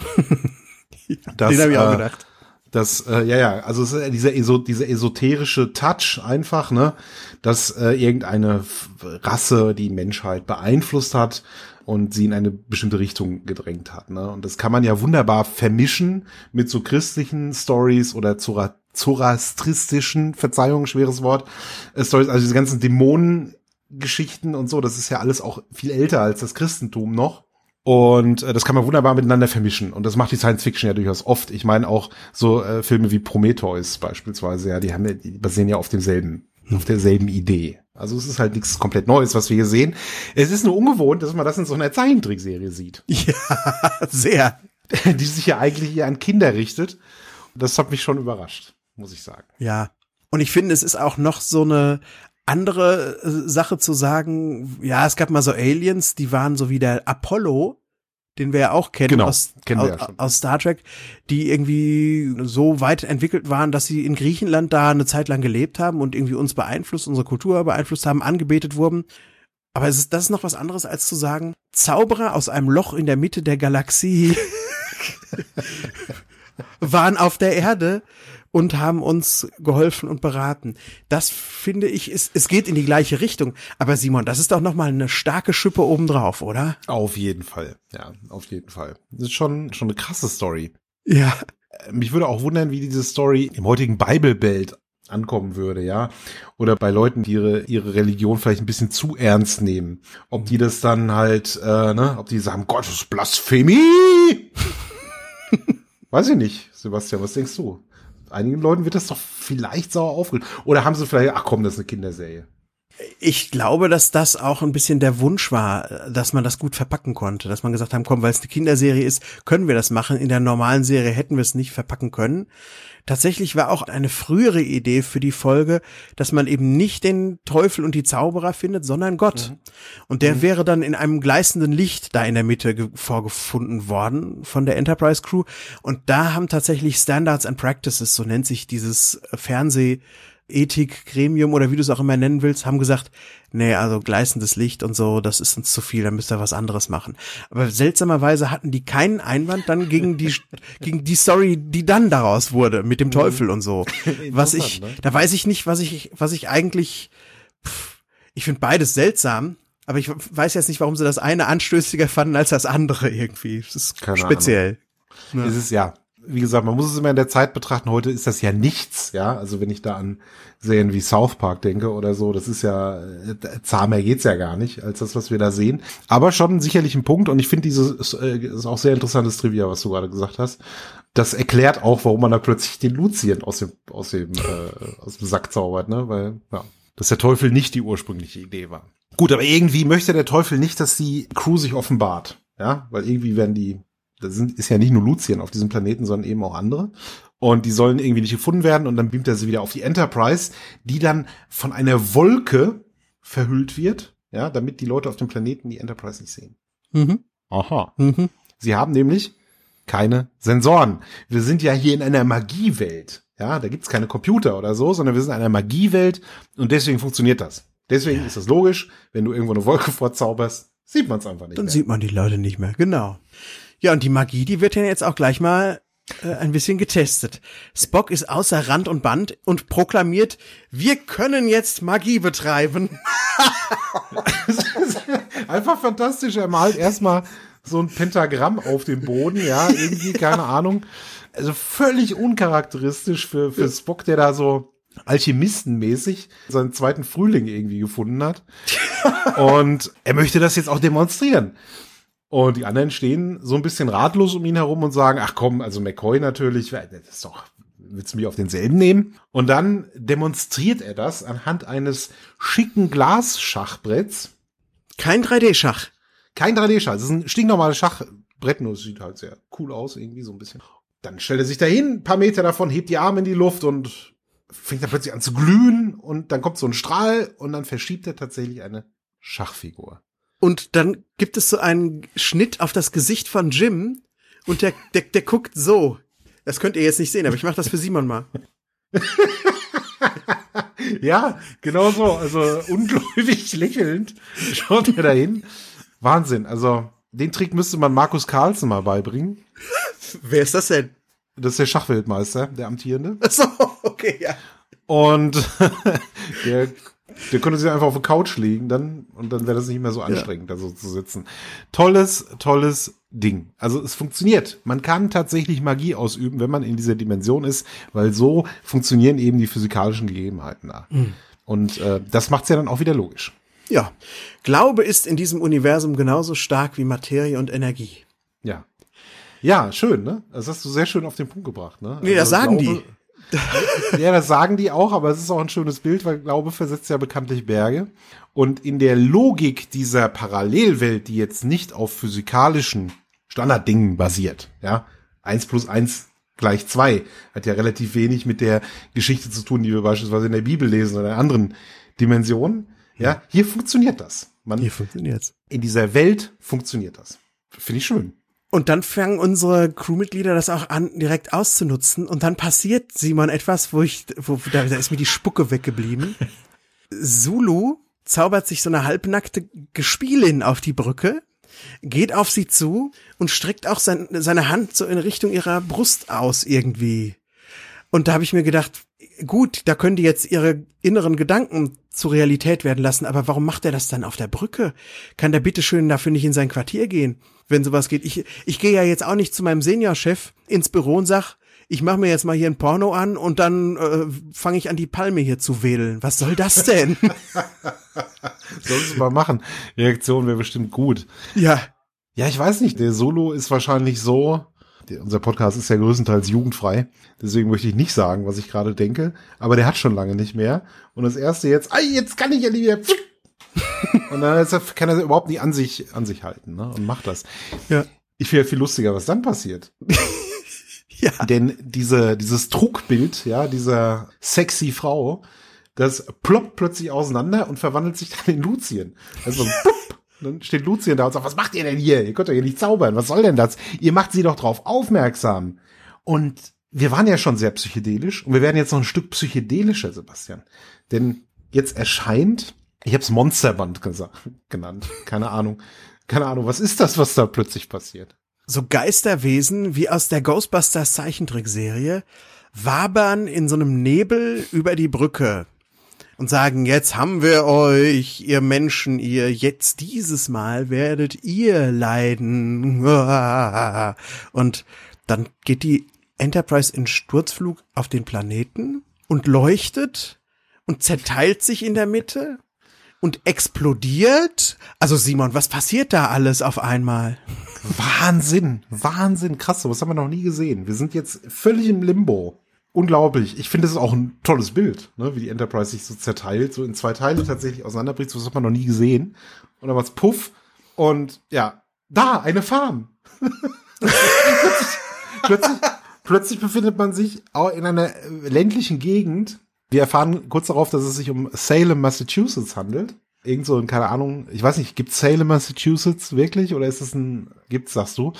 Das, Den habe ich auch äh, gedacht. Das, äh, ja, ja, also es ist dieser, eso, dieser esoterische Touch einfach, ne, dass äh, irgendeine Rasse die Menschheit beeinflusst hat und sie in eine bestimmte Richtung gedrängt hat, ne. Und das kann man ja wunderbar vermischen mit so christlichen Stories oder Zora zoroastristischen, Verzeihung, schweres Wort, äh, Stories, also diese ganzen Dämonengeschichten und so, das ist ja alles auch viel älter als das Christentum noch. Und äh, das kann man wunderbar miteinander vermischen. Und das macht die Science Fiction ja durchaus oft. Ich meine auch so äh, Filme wie Prometheus beispielsweise, ja, die haben die basieren ja auf demselben, auf derselben Idee. Also es ist halt nichts komplett Neues, was wir hier sehen. Es ist nur ungewohnt, dass man das in so einer Zeichentrickserie sieht, Ja, sehr. die sich ja eigentlich eher an Kinder richtet. Das hat mich schon überrascht, muss ich sagen. Ja. Und ich finde, es ist auch noch so eine andere äh, Sache zu sagen, ja, es gab mal so Aliens, die waren so wie der Apollo, den wir ja auch kennen, Genau, aus, kennen aus, ja aus Star Trek, die irgendwie so weit entwickelt waren, dass sie in Griechenland da eine Zeit lang gelebt haben und irgendwie uns beeinflusst, unsere Kultur beeinflusst haben, angebetet wurden. Aber es ist, das ist noch was anderes als zu sagen, Zauberer aus einem Loch in der Mitte der Galaxie waren auf der Erde und haben uns geholfen und beraten. Das finde ich, ist, es geht in die gleiche Richtung. Aber Simon, das ist doch noch mal eine starke Schippe obendrauf, oder? Auf jeden Fall. Ja, auf jeden Fall. Das ist schon, schon eine krasse Story. Ja. Äh, Mich würde auch wundern, wie diese Story im heutigen Bible-Belt ankommen würde, ja. Oder bei Leuten, die ihre, ihre Religion vielleicht ein bisschen zu ernst nehmen. Ob die das dann halt, äh, ne, ob die sagen, Gott, das ist Blasphemie! Weiß ich nicht, Sebastian, was denkst du? Einigen Leuten wird das doch vielleicht sauer aufgeregt. Oder haben sie vielleicht, ach komm, das ist eine Kinderserie. Ich glaube, dass das auch ein bisschen der Wunsch war, dass man das gut verpacken konnte, dass man gesagt haben, komm, weil es eine Kinderserie ist, können wir das machen. In der normalen Serie hätten wir es nicht verpacken können. Tatsächlich war auch eine frühere Idee für die Folge, dass man eben nicht den Teufel und die Zauberer findet, sondern Gott. Und der wäre dann in einem gleißenden Licht da in der Mitte ge- vorgefunden worden von der Enterprise Crew. Und da haben tatsächlich Standards and Practices, so nennt sich dieses Fernseh Ethikgremium oder wie du es auch immer nennen willst, haben gesagt, nee, also gleißendes Licht und so, das ist uns zu viel, dann müsst ihr was anderes machen. Aber seltsamerweise hatten die keinen Einwand dann gegen die gegen die Story, die dann daraus wurde mit dem Teufel und so. Was ich, ne? da weiß ich nicht, was ich was ich eigentlich pff, ich finde beides seltsam, aber ich weiß jetzt nicht, warum sie das eine anstößiger fanden als das andere irgendwie. Das ist Keine speziell. Ja. Es ist ja, wie gesagt, man muss es immer in der Zeit betrachten. Heute ist das ja nichts, ja. Also wenn ich da an Serien wie South Park denke oder so, das ist ja, äh, zahmer geht's ja gar nicht, als das, was wir da sehen. Aber schon sicherlich ein Punkt und ich finde dieses, äh, ist auch sehr interessantes Trivia, was du gerade gesagt hast. Das erklärt auch, warum man da plötzlich den Luzien aus dem, aus dem, äh, aus dem Sack zaubert, ne, weil, ja, dass der Teufel nicht die ursprüngliche Idee war. Gut, aber irgendwie möchte der Teufel nicht, dass die Crew sich offenbart, ja, weil irgendwie werden die da sind, ist ja nicht nur Lucien auf diesem Planeten, sondern eben auch andere. Und die sollen irgendwie nicht gefunden werden und dann beamt er sie wieder auf die Enterprise, die dann von einer Wolke verhüllt wird, ja, damit die Leute auf dem Planeten die Enterprise nicht sehen. Mhm. Aha. Mhm. Sie haben nämlich keine Sensoren. Wir sind ja hier in einer Magiewelt. Ja, da gibt's keine Computer oder so, sondern wir sind in einer Magiewelt und deswegen funktioniert das. Deswegen ist das logisch, wenn du irgendwo eine Wolke vorzauberst, sieht man es einfach nicht Dann mehr. sieht man die Leute nicht mehr, genau. Ja, und die Magie, die wird ja jetzt auch gleich mal äh, ein bisschen getestet. Spock ist außer Rand und Band und proklamiert, wir können jetzt Magie betreiben. Einfach fantastisch. Er malt erstmal so ein Pentagramm auf dem Boden, ja, irgendwie, keine Ahnung. Also völlig uncharakteristisch für, für Spock, der da so Alchemistenmäßig seinen zweiten Frühling irgendwie gefunden hat. und er möchte das jetzt auch demonstrieren. Und die anderen stehen so ein bisschen ratlos um ihn herum und sagen, ach komm, also McCoy natürlich, das ist doch, willst du mich auf denselben nehmen? Und dann demonstriert er das anhand eines schicken Glasschachbretts. Kein 3D-Schach. Kein 3D-Schach, das ist ein stinknormales Schachbrett, nur es sieht halt sehr cool aus, irgendwie so ein bisschen. Dann stellt er sich dahin, ein paar Meter davon, hebt die Arme in die Luft und fängt er plötzlich an zu glühen und dann kommt so ein Strahl und dann verschiebt er tatsächlich eine Schachfigur. Und dann gibt es so einen Schnitt auf das Gesicht von Jim und der, der, der guckt so. Das könnt ihr jetzt nicht sehen, aber ich mache das für Simon mal. ja, genau so. Also ungläubig lächelnd schaut er dahin. Wahnsinn. Also den Trick müsste man Markus Carlsen mal beibringen. Wer ist das denn? Das ist der Schachweltmeister, der amtierende. Ach so, okay, ja. Und der, der könnte sich einfach auf der Couch legen dann und dann wäre das nicht mehr so anstrengend, ja. da so zu sitzen. Tolles, tolles Ding. Also es funktioniert. Man kann tatsächlich Magie ausüben, wenn man in dieser Dimension ist, weil so funktionieren eben die physikalischen Gegebenheiten da. Mhm. Und äh, das macht's ja dann auch wieder logisch. Ja. Glaube ist in diesem Universum genauso stark wie Materie und Energie. Ja. Ja, schön, ne? Das hast du sehr schön auf den Punkt gebracht, ne? Nee, das also sagen Glaube, die. Ja, das sagen die auch, aber es ist auch ein schönes Bild, weil Glaube versetzt ja bekanntlich Berge. Und in der Logik dieser Parallelwelt, die jetzt nicht auf physikalischen Standarddingen basiert, ja, eins plus eins gleich zwei, hat ja relativ wenig mit der Geschichte zu tun, die wir beispielsweise in der Bibel lesen oder in anderen Dimensionen. Ja, hier funktioniert das. Man, hier funktioniert's. In dieser Welt funktioniert das. Finde ich schön. Und dann fangen unsere Crewmitglieder das auch an, direkt auszunutzen. Und dann passiert Simon etwas, wo ich, wo, da, da ist mir die Spucke weggeblieben. Zulu zaubert sich so eine halbnackte Gespielin auf die Brücke, geht auf sie zu und streckt auch sein, seine Hand so in Richtung ihrer Brust aus irgendwie. Und da habe ich mir gedacht, gut, da können die jetzt ihre inneren Gedanken zur Realität werden lassen, aber warum macht er das dann auf der Brücke? Kann der bitteschön dafür nicht in sein Quartier gehen, wenn sowas geht? Ich, ich gehe ja jetzt auch nicht zu meinem Seniorchef ins Büro und sag, ich mache mir jetzt mal hier ein Porno an und dann äh, fange ich an, die Palme hier zu wedeln. Was soll das denn? Sollst du mal machen. Reaktion wäre bestimmt gut. Ja. Ja, ich weiß nicht. Der Solo ist wahrscheinlich so, unser Podcast ist ja größtenteils jugendfrei. Deswegen möchte ich nicht sagen, was ich gerade denke. Aber der hat schon lange nicht mehr. Und das erste jetzt, ey, jetzt kann ich ja nicht mehr. Und dann ist, kann er überhaupt nicht an sich, an sich halten, ne? Und macht das. Ja. Ich finde ja viel lustiger, was dann passiert. ja. Denn diese, dieses Trugbild, ja, dieser sexy Frau, das ploppt plötzlich auseinander und verwandelt sich dann in Lucien. Also, plupp, dann steht Lucien da und sagt, was macht ihr denn hier? Ihr könnt doch hier nicht zaubern. Was soll denn das? Ihr macht sie doch drauf aufmerksam. Und wir waren ja schon sehr psychedelisch und wir werden jetzt noch ein Stück psychedelischer, Sebastian. Denn jetzt erscheint, ich habe es Monsterband genannt, keine Ahnung. Keine Ahnung, was ist das, was da plötzlich passiert? So Geisterwesen wie aus der Ghostbusters Zeichentrickserie wabern in so einem Nebel über die Brücke und sagen, jetzt haben wir euch, ihr Menschen, ihr, jetzt dieses Mal werdet ihr leiden. Und dann geht die Enterprise in Sturzflug auf den Planeten und leuchtet und zerteilt sich in der Mitte und explodiert. Also Simon, was passiert da alles auf einmal? Wahnsinn, Wahnsinn, krass, was haben wir noch nie gesehen. Wir sind jetzt völlig im Limbo unglaublich. Ich finde, es ist auch ein tolles Bild, ne? wie die Enterprise sich so zerteilt, so in zwei Teile tatsächlich auseinanderbricht. So was hat man noch nie gesehen. Und dann war's Puff. Und ja, da, eine Farm. plötzlich, plötzlich, plötzlich befindet man sich auch in einer ländlichen Gegend. Wir erfahren kurz darauf, dass es sich um Salem, Massachusetts handelt. Irgend so, keine Ahnung, ich weiß nicht, gibt Salem, Massachusetts wirklich oder ist es ein, gibt's, sagst du?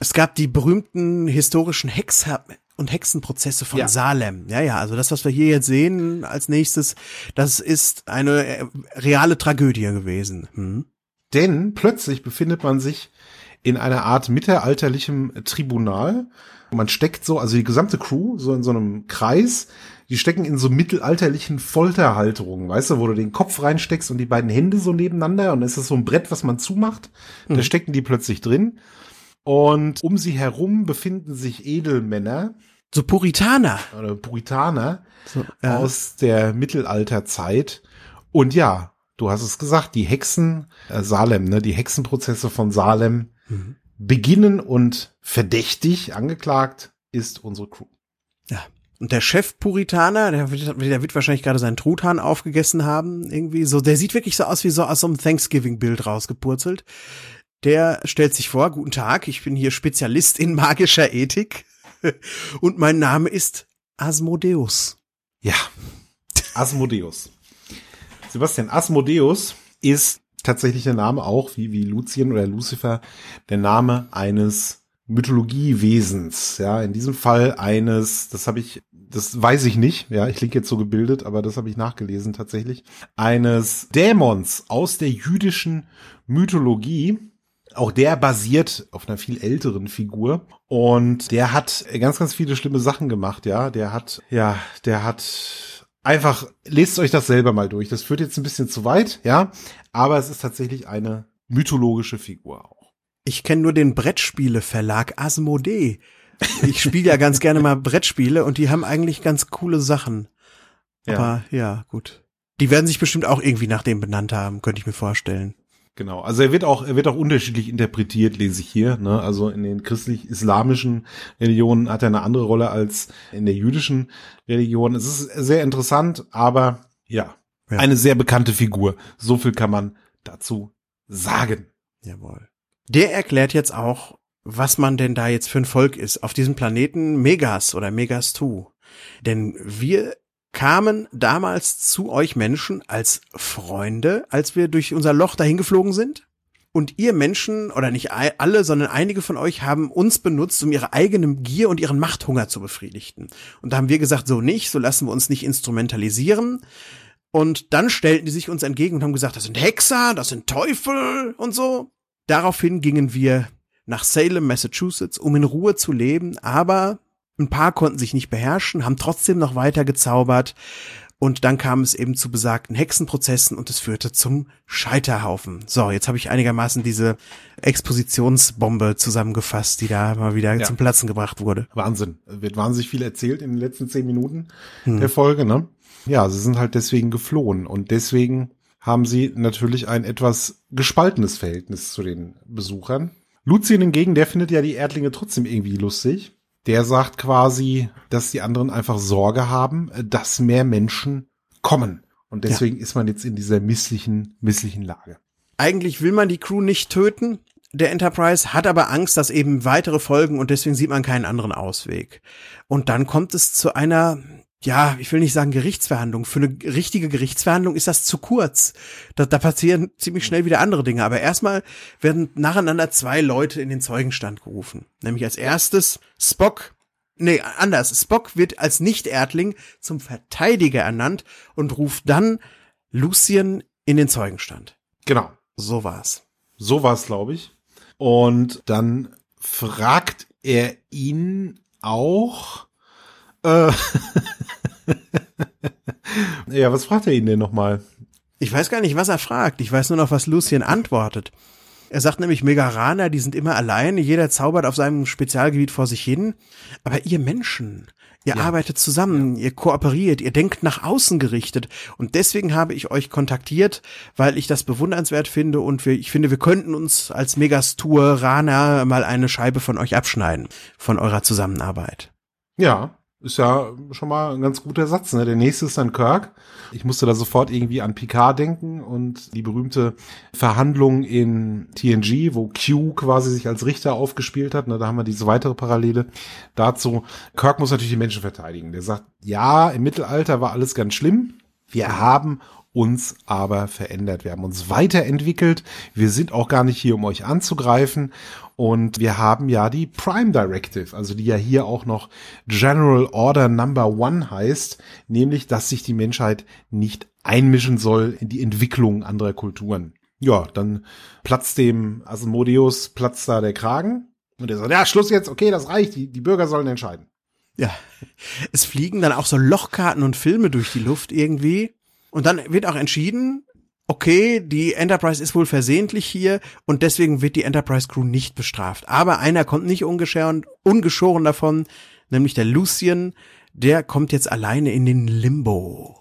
Es gab die berühmten historischen Hexer, und Hexenprozesse von ja. Salem. Ja, ja, also das, was wir hier jetzt sehen als nächstes, das ist eine äh, reale Tragödie gewesen. Hm? Denn plötzlich befindet man sich in einer Art mittelalterlichem Tribunal. Man steckt so, also die gesamte Crew, so in so einem Kreis, die stecken in so mittelalterlichen Folterhalterungen, weißt du, wo du den Kopf reinsteckst und die beiden Hände so nebeneinander und es ist so ein Brett, was man zumacht. Mhm. Da stecken die plötzlich drin. Und um sie herum befinden sich Edelmänner. So Puritaner. Oder Puritaner so, ja. aus der Mittelalterzeit. Und ja, du hast es gesagt, die Hexen, äh, Salem, ne, die Hexenprozesse von Salem mhm. beginnen und verdächtig angeklagt ist unsere Crew. Und der Chef-Puritaner, der, der wird wahrscheinlich gerade seinen Truthahn aufgegessen haben, irgendwie so. Der sieht wirklich so aus wie so aus so einem Thanksgiving-Bild rausgepurzelt. Der stellt sich vor, guten Tag, ich bin hier Spezialist in magischer Ethik und mein Name ist Asmodeus. Ja, Asmodeus. Sebastian, Asmodeus ist tatsächlich der Name auch, wie, wie Lucien oder Lucifer, der Name eines Mythologiewesens, ja, in diesem Fall eines, das habe ich, das weiß ich nicht, ja, ich klinge jetzt so gebildet, aber das habe ich nachgelesen tatsächlich, eines Dämons aus der jüdischen Mythologie. Auch der basiert auf einer viel älteren Figur und der hat ganz, ganz viele schlimme Sachen gemacht, ja. Der hat, ja, der hat einfach, lest euch das selber mal durch. Das führt jetzt ein bisschen zu weit, ja, aber es ist tatsächlich eine mythologische Figur auch. Ich kenne nur den Brettspiele-Verlag Asmodee. Ich spiele ja ganz gerne mal Brettspiele und die haben eigentlich ganz coole Sachen. Ja. Aber ja, gut. Die werden sich bestimmt auch irgendwie nach dem benannt haben, könnte ich mir vorstellen. Genau, also er wird auch, er wird auch unterschiedlich interpretiert, lese ich hier. Ne? Also in den christlich-islamischen Religionen hat er eine andere Rolle als in der jüdischen Religion. Es ist sehr interessant, aber ja, ja. eine sehr bekannte Figur. So viel kann man dazu sagen. Jawohl. Der erklärt jetzt auch, was man denn da jetzt für ein Volk ist auf diesem Planeten Megas oder Megas 2. Denn wir kamen damals zu euch Menschen als Freunde, als wir durch unser Loch dahin geflogen sind. Und ihr Menschen, oder nicht alle, sondern einige von euch haben uns benutzt, um ihre eigene Gier und ihren Machthunger zu befriedigen. Und da haben wir gesagt, so nicht, so lassen wir uns nicht instrumentalisieren. Und dann stellten die sich uns entgegen und haben gesagt, das sind Hexer, das sind Teufel und so. Daraufhin gingen wir nach Salem, Massachusetts, um in Ruhe zu leben, aber ein paar konnten sich nicht beherrschen, haben trotzdem noch weiter gezaubert und dann kam es eben zu besagten Hexenprozessen und es führte zum Scheiterhaufen. So, jetzt habe ich einigermaßen diese Expositionsbombe zusammengefasst, die da mal wieder ja. zum Platzen gebracht wurde. Wahnsinn. Wird wahnsinnig viel erzählt in den letzten zehn Minuten hm. der Folge, ne? Ja, sie sind halt deswegen geflohen und deswegen haben sie natürlich ein etwas gespaltenes Verhältnis zu den Besuchern. Lucien hingegen, der findet ja die Erdlinge trotzdem irgendwie lustig. Der sagt quasi, dass die anderen einfach Sorge haben, dass mehr Menschen kommen. Und deswegen ja. ist man jetzt in dieser misslichen, misslichen Lage. Eigentlich will man die Crew nicht töten, der Enterprise, hat aber Angst, dass eben weitere Folgen und deswegen sieht man keinen anderen Ausweg. Und dann kommt es zu einer ja, ich will nicht sagen Gerichtsverhandlung. Für eine richtige Gerichtsverhandlung ist das zu kurz. Da, da passieren ziemlich schnell wieder andere Dinge. Aber erstmal werden nacheinander zwei Leute in den Zeugenstand gerufen. Nämlich als erstes Spock. Nee, anders. Spock wird als Nicht-Erdling zum Verteidiger ernannt und ruft dann Lucien in den Zeugenstand. Genau. So war's. So war's, glaube ich. Und dann fragt er ihn auch, äh, ja, was fragt er ihn denn nochmal? Ich weiß gar nicht, was er fragt. Ich weiß nur noch, was Lucien antwortet. Er sagt nämlich, Megaraner, die sind immer alleine, jeder zaubert auf seinem Spezialgebiet vor sich hin. Aber ihr Menschen, ihr ja. arbeitet zusammen, ihr kooperiert, ihr denkt nach außen gerichtet. Und deswegen habe ich euch kontaktiert, weil ich das bewundernswert finde und wir, ich finde, wir könnten uns als Megastur-Raner mal eine Scheibe von euch abschneiden, von eurer Zusammenarbeit. Ja, ist ja schon mal ein ganz guter Satz. Ne? Der nächste ist dann Kirk. Ich musste da sofort irgendwie an Picard denken und die berühmte Verhandlung in TNG, wo Q quasi sich als Richter aufgespielt hat. Ne? Da haben wir diese weitere Parallele dazu. Kirk muss natürlich die Menschen verteidigen. Der sagt, ja, im Mittelalter war alles ganz schlimm. Wir haben uns aber verändert. Wir haben uns weiterentwickelt. Wir sind auch gar nicht hier, um euch anzugreifen. Und wir haben ja die Prime Directive, also die ja hier auch noch General Order Number One heißt, nämlich, dass sich die Menschheit nicht einmischen soll in die Entwicklung anderer Kulturen. Ja, dann platzt dem Asmodeus, platzt da der Kragen. Und er sagt, ja, Schluss jetzt, okay, das reicht, die, die Bürger sollen entscheiden. Ja. Es fliegen dann auch so Lochkarten und Filme durch die Luft irgendwie. Und dann wird auch entschieden, okay, die Enterprise ist wohl versehentlich hier und deswegen wird die Enterprise Crew nicht bestraft. Aber einer kommt nicht ungeschoren, ungeschoren davon, nämlich der Lucian, der kommt jetzt alleine in den Limbo.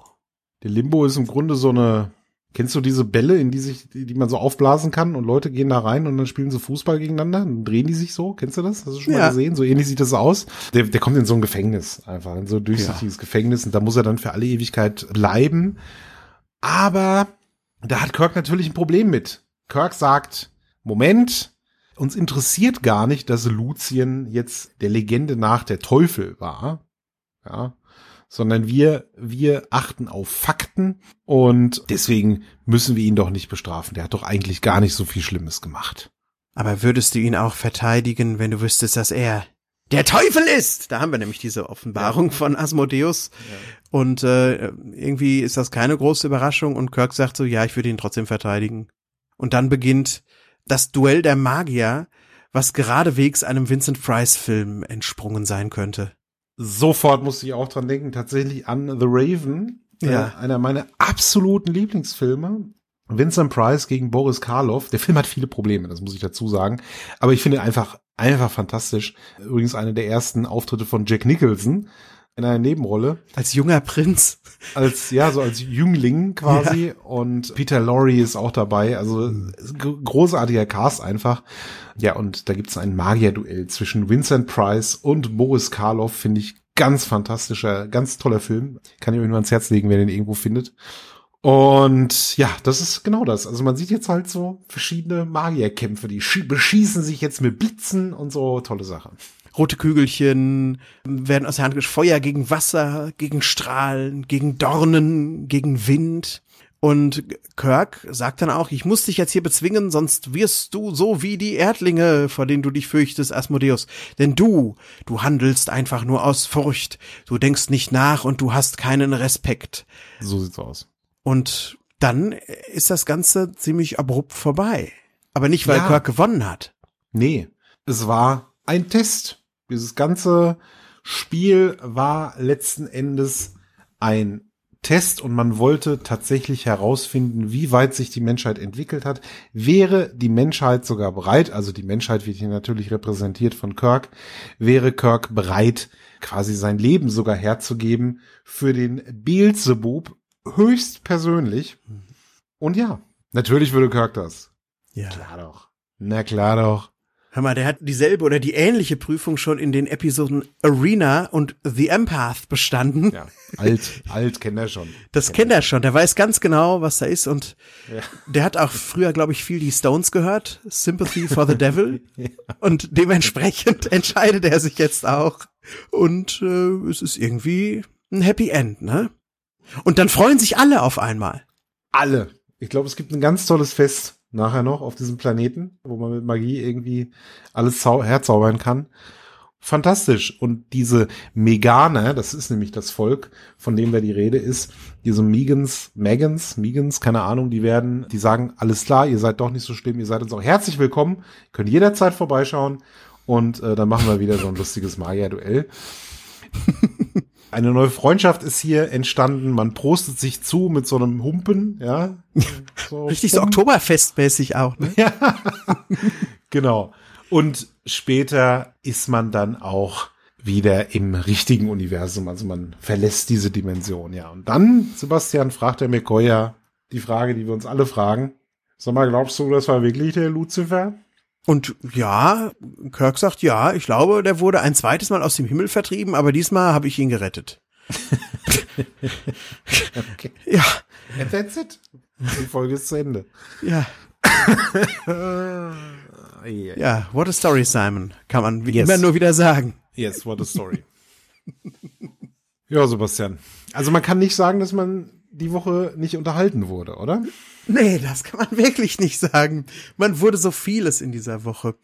Der Limbo ist im Grunde so eine, kennst du diese Bälle, in die sich, die man so aufblasen kann und Leute gehen da rein und dann spielen sie Fußball gegeneinander und drehen die sich so? Kennst du das? Hast du schon ja. mal gesehen? So ähnlich sieht das aus. Der, der kommt in so ein Gefängnis einfach, in so ein durchsichtiges ja. Gefängnis und da muss er dann für alle Ewigkeit bleiben. Aber da hat Kirk natürlich ein Problem mit. Kirk sagt, Moment, uns interessiert gar nicht, dass Lucien jetzt der Legende nach der Teufel war. Ja, sondern wir, wir achten auf Fakten und deswegen müssen wir ihn doch nicht bestrafen. Der hat doch eigentlich gar nicht so viel Schlimmes gemacht. Aber würdest du ihn auch verteidigen, wenn du wüsstest, dass er der Teufel ist? Da haben wir nämlich diese Offenbarung ja. von Asmodeus. Ja. Und äh, irgendwie ist das keine große Überraschung und Kirk sagt so, ja, ich würde ihn trotzdem verteidigen. Und dann beginnt das Duell der Magier, was geradewegs einem Vincent Price Film entsprungen sein könnte sofort musste ich auch dran denken, tatsächlich an The Raven. Äh, ja. Äh, einer meiner absoluten Lieblingsfilme. Vincent Price gegen Boris Karloff. Der Film hat viele Probleme, das muss ich dazu sagen. Aber ich finde einfach, einfach fantastisch. Übrigens eine der ersten Auftritte von Jack Nicholson in einer Nebenrolle. Als junger Prinz. Als, ja, so als Jüngling quasi. Ja. Und Peter Lorre ist auch dabei. Also großartiger Cast einfach. Ja, und da gibt's ein Magier-Duell zwischen Vincent Price und Boris Karloff, finde ich ganz fantastischer, ganz toller Film. Kann ich euch nur ans Herz legen, wer den irgendwo findet. Und ja, das ist genau das. Also man sieht jetzt halt so verschiedene Magierkämpfe, die beschießen sich jetzt mit Blitzen und so tolle Sachen. Rote Kügelchen werden aus der Hand. Feuer gegen Wasser, gegen Strahlen, gegen Dornen, gegen Wind. Und Kirk sagt dann auch, ich muss dich jetzt hier bezwingen, sonst wirst du so wie die Erdlinge, vor denen du dich fürchtest, Asmodeus. Denn du, du handelst einfach nur aus Furcht. Du denkst nicht nach und du hast keinen Respekt. So sieht's aus. Und dann ist das Ganze ziemlich abrupt vorbei. Aber nicht, weil ja. Kirk gewonnen hat. Nee, es war ein Test. Dieses ganze Spiel war letzten Endes ein Test und man wollte tatsächlich herausfinden, wie weit sich die Menschheit entwickelt hat. Wäre die Menschheit sogar bereit, also die Menschheit wird hier natürlich repräsentiert von Kirk, wäre Kirk bereit, quasi sein Leben sogar herzugeben für den Beelzebub höchst persönlich. Und ja, natürlich würde Kirk das. Ja. Klar doch. Na klar doch. Hör mal, der hat dieselbe oder die ähnliche Prüfung schon in den Episoden Arena und The Empath bestanden. Ja, alt, alt kennt er schon. Das kennt, kennt er schon. Der weiß ganz genau, was da ist und ja. der hat auch früher, glaube ich, viel die Stones gehört. Sympathy for the Devil. ja. Und dementsprechend entscheidet er sich jetzt auch. Und äh, es ist irgendwie ein Happy End, ne? Und dann freuen sich alle auf einmal. Alle. Ich glaube, es gibt ein ganz tolles Fest nachher noch auf diesem Planeten, wo man mit Magie irgendwie alles herzaubern kann. Fantastisch. Und diese Meganer, das ist nämlich das Volk, von dem da die Rede ist, diese Megans, Megans, Megans, keine Ahnung, die werden, die sagen, alles klar, ihr seid doch nicht so schlimm, ihr seid uns auch herzlich willkommen, könnt jederzeit vorbeischauen und äh, dann machen wir wieder so ein lustiges Magier-Duell. Eine neue Freundschaft ist hier entstanden. Man prostet sich zu mit so einem Humpen, ja. So Richtig so Oktoberfestmäßig auch, ne? Ja. genau. Und später ist man dann auch wieder im richtigen Universum. Also man verlässt diese Dimension, ja. Und dann, Sebastian, fragt der McCoy ja die Frage, die wir uns alle fragen. Sag mal, glaubst du, das war wirklich der Lucifer? Und ja, Kirk sagt, ja, ich glaube, der wurde ein zweites Mal aus dem Himmel vertrieben, aber diesmal habe ich ihn gerettet. okay. Ja. And that's it. Die Folge ist zu Ende. Ja. ja, what a story, Simon. Kann man wie yes. immer nur wieder sagen. Yes, what a story. ja, Sebastian. Also man kann nicht sagen, dass man die Woche nicht unterhalten wurde, oder? Nee, das kann man wirklich nicht sagen. Man wurde so vieles in dieser Woche.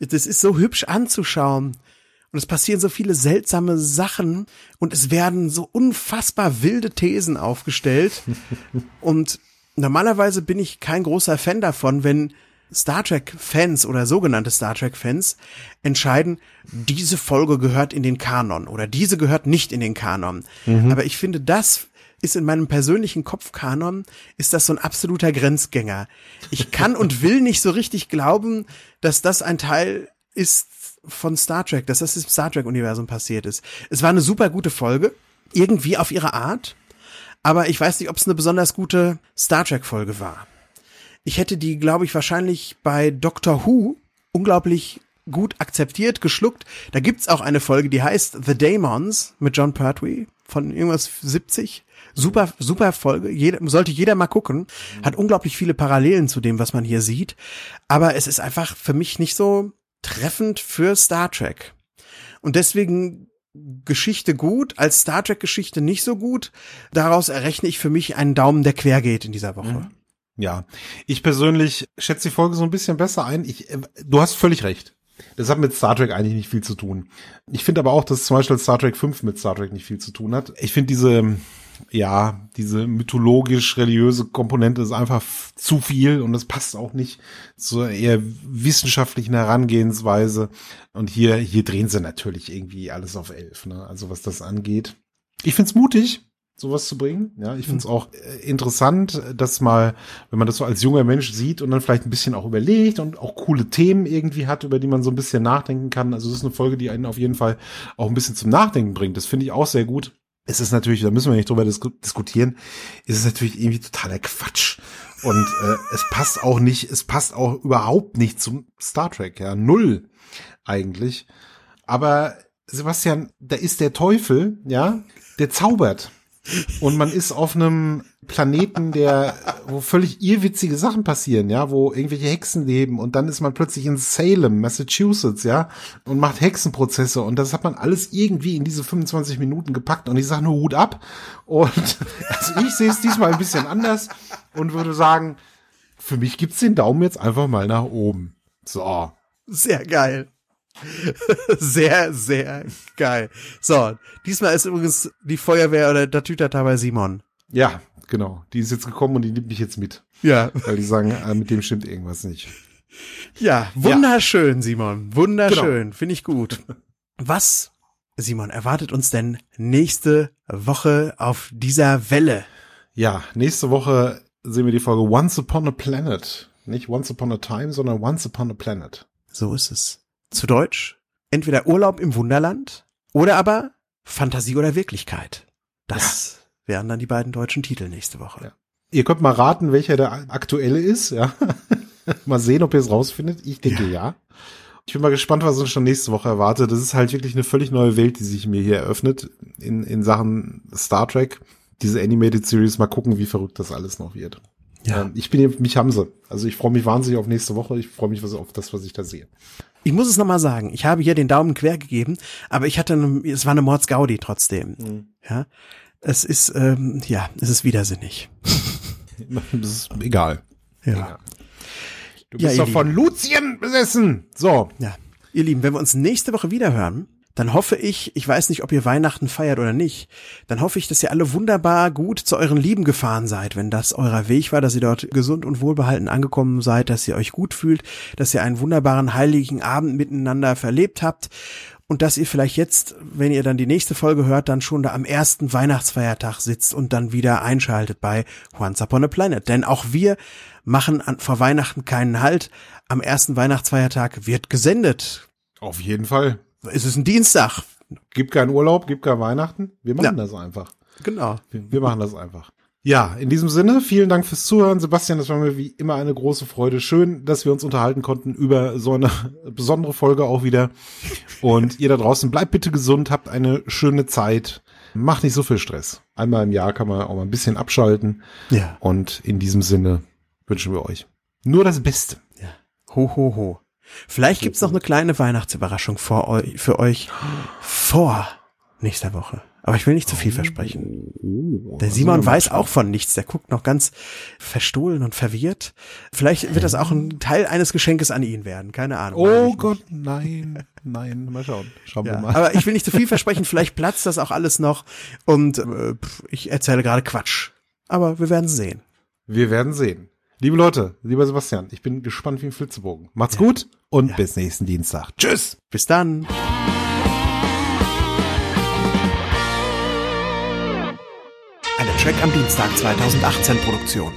Das ist so hübsch anzuschauen. Und es passieren so viele seltsame Sachen und es werden so unfassbar wilde Thesen aufgestellt. und normalerweise bin ich kein großer Fan davon, wenn Star Trek-Fans oder sogenannte Star Trek-Fans entscheiden, diese Folge gehört in den Kanon oder diese gehört nicht in den Kanon. Mhm. Aber ich finde, das ist in meinem persönlichen Kopfkanon, ist das so ein absoluter Grenzgänger. Ich kann und will nicht so richtig glauben, dass das ein Teil ist von Star Trek, dass das im Star Trek-Universum passiert ist. Es war eine super gute Folge, irgendwie auf ihre Art, aber ich weiß nicht, ob es eine besonders gute Star Trek-Folge war. Ich hätte die, glaube ich, wahrscheinlich bei Doctor Who unglaublich gut akzeptiert, geschluckt. Da gibt's auch eine Folge, die heißt The Daemons mit John Pertwee von irgendwas 70. Super, super Folge. Jeder, sollte jeder mal gucken. Hat unglaublich viele Parallelen zu dem, was man hier sieht. Aber es ist einfach für mich nicht so treffend für Star Trek. Und deswegen Geschichte gut, als Star Trek Geschichte nicht so gut. Daraus errechne ich für mich einen Daumen, der quer geht in dieser Woche. Ja, ich persönlich schätze die Folge so ein bisschen besser ein. Ich, äh, du hast völlig recht. Das hat mit Star Trek eigentlich nicht viel zu tun. Ich finde aber auch, dass zum Beispiel Star Trek 5 mit Star Trek nicht viel zu tun hat. Ich finde diese, ja, diese mythologisch-religiöse Komponente ist einfach zu viel und das passt auch nicht zur eher wissenschaftlichen Herangehensweise. Und hier, hier drehen sie natürlich irgendwie alles auf elf, ne? Also was das angeht. Ich find's mutig, sowas zu bringen. Ja, ich finde es mhm. auch äh, interessant, dass mal, wenn man das so als junger Mensch sieht und dann vielleicht ein bisschen auch überlegt und auch coole Themen irgendwie hat, über die man so ein bisschen nachdenken kann. Also das ist eine Folge, die einen auf jeden Fall auch ein bisschen zum Nachdenken bringt. Das finde ich auch sehr gut. Es ist natürlich, da müssen wir nicht drüber disku diskutieren, ist es natürlich irgendwie totaler Quatsch. Und äh, es passt auch nicht, es passt auch überhaupt nicht zum Star Trek, ja. Null eigentlich. Aber Sebastian, da ist der Teufel, ja, der zaubert und man ist auf einem Planeten, der, wo völlig irrwitzige Sachen passieren, ja, wo irgendwelche Hexen leben und dann ist man plötzlich in Salem, Massachusetts, ja, und macht Hexenprozesse und das hat man alles irgendwie in diese 25 Minuten gepackt und ich sage nur Hut ab und also ich sehe es diesmal ein bisschen anders und würde sagen, für mich gibt's den Daumen jetzt einfach mal nach oben. So. Sehr geil. sehr, sehr geil. So, diesmal ist übrigens die Feuerwehr oder der Tütata bei Simon. Ja, genau. Die ist jetzt gekommen und die nimmt mich jetzt mit. Ja. Weil die sagen, äh, mit dem stimmt irgendwas nicht. Ja, wunderschön, ja. Simon. Wunderschön. Genau. Finde ich gut. Was, Simon, erwartet uns denn nächste Woche auf dieser Welle? Ja, nächste Woche sehen wir die Folge Once Upon a Planet. Nicht Once Upon a Time, sondern Once Upon a Planet. So ist es zu Deutsch entweder Urlaub im Wunderland oder aber Fantasie oder Wirklichkeit. Das ja. wären dann die beiden deutschen Titel nächste Woche. Ja. Ihr könnt mal raten, welcher der aktuelle ist, ja. mal sehen, ob ihr es rausfindet. Ich denke ja. Ich bin mal gespannt, was uns schon nächste Woche erwartet. Das ist halt wirklich eine völlig neue Welt, die sich mir hier eröffnet in, in Sachen Star Trek. Diese Animated Series, mal gucken, wie verrückt das alles noch wird. Ja. Ähm, ich bin, mich haben sie. Also ich freue mich wahnsinnig auf nächste Woche. Ich freue mich auf das, was ich da sehe. Ich muss es nochmal sagen, ich habe hier den Daumen quer gegeben, aber ich hatte, eine, es war eine Mordsgaudi trotzdem. Mhm. Ja, es ist, ähm, ja, es ist widersinnig. ist egal. Ja. Egal. Du bist ja, doch von Luzien besessen. So. Ja. Ihr Lieben, wenn wir uns nächste Woche wieder hören, dann hoffe ich, ich weiß nicht, ob ihr Weihnachten feiert oder nicht, dann hoffe ich, dass ihr alle wunderbar gut zu euren Lieben gefahren seid, wenn das euer Weg war, dass ihr dort gesund und wohlbehalten angekommen seid, dass ihr euch gut fühlt, dass ihr einen wunderbaren heiligen Abend miteinander verlebt habt und dass ihr vielleicht jetzt, wenn ihr dann die nächste Folge hört, dann schon da am ersten Weihnachtsfeiertag sitzt und dann wieder einschaltet bei Once Upon a Planet. Denn auch wir machen an, vor Weihnachten keinen Halt. Am ersten Weihnachtsfeiertag wird gesendet. Auf jeden Fall es ist ein Dienstag. Gibt keinen Urlaub, gibt kein Weihnachten. Wir machen ja. das einfach. Genau. Wir, wir, machen das einfach. Ja, in diesem Sinne, vielen Dank fürs Zuhören. Sebastian, das war mir wie immer eine große Freude. Schön, dass wir uns unterhalten konnten über so eine besondere Folge auch wieder. Und ihr da draußen, bleibt bitte gesund, habt eine schöne Zeit. Macht nicht so viel Stress. Einmal im Jahr kann man auch mal ein bisschen abschalten. Ja. Und in diesem Sinne wünschen wir euch nur das Beste. Ja. Ho, ho, ho. Vielleicht gibt's noch eine kleine Weihnachtsüberraschung vor für euch vor nächster Woche. Aber ich will nicht zu viel versprechen. Oh, der Simon weiß auch von nichts. Der guckt noch ganz verstohlen und verwirrt. Vielleicht wird das auch ein Teil eines Geschenkes an ihn werden. Keine Ahnung. Oh Gott, nein, nein. Mal schauen. Schauen ja, wir mal. Aber ich will nicht zu viel versprechen. Vielleicht platzt das auch alles noch. Und äh, ich erzähle gerade Quatsch. Aber wir werden sehen. Wir werden sehen. Liebe Leute, lieber Sebastian, ich bin gespannt wie ein Flitzebogen. Macht's ja. gut und ja. bis nächsten Dienstag. Tschüss. Bis dann. Eine Track am Dienstag 2018 Produktion.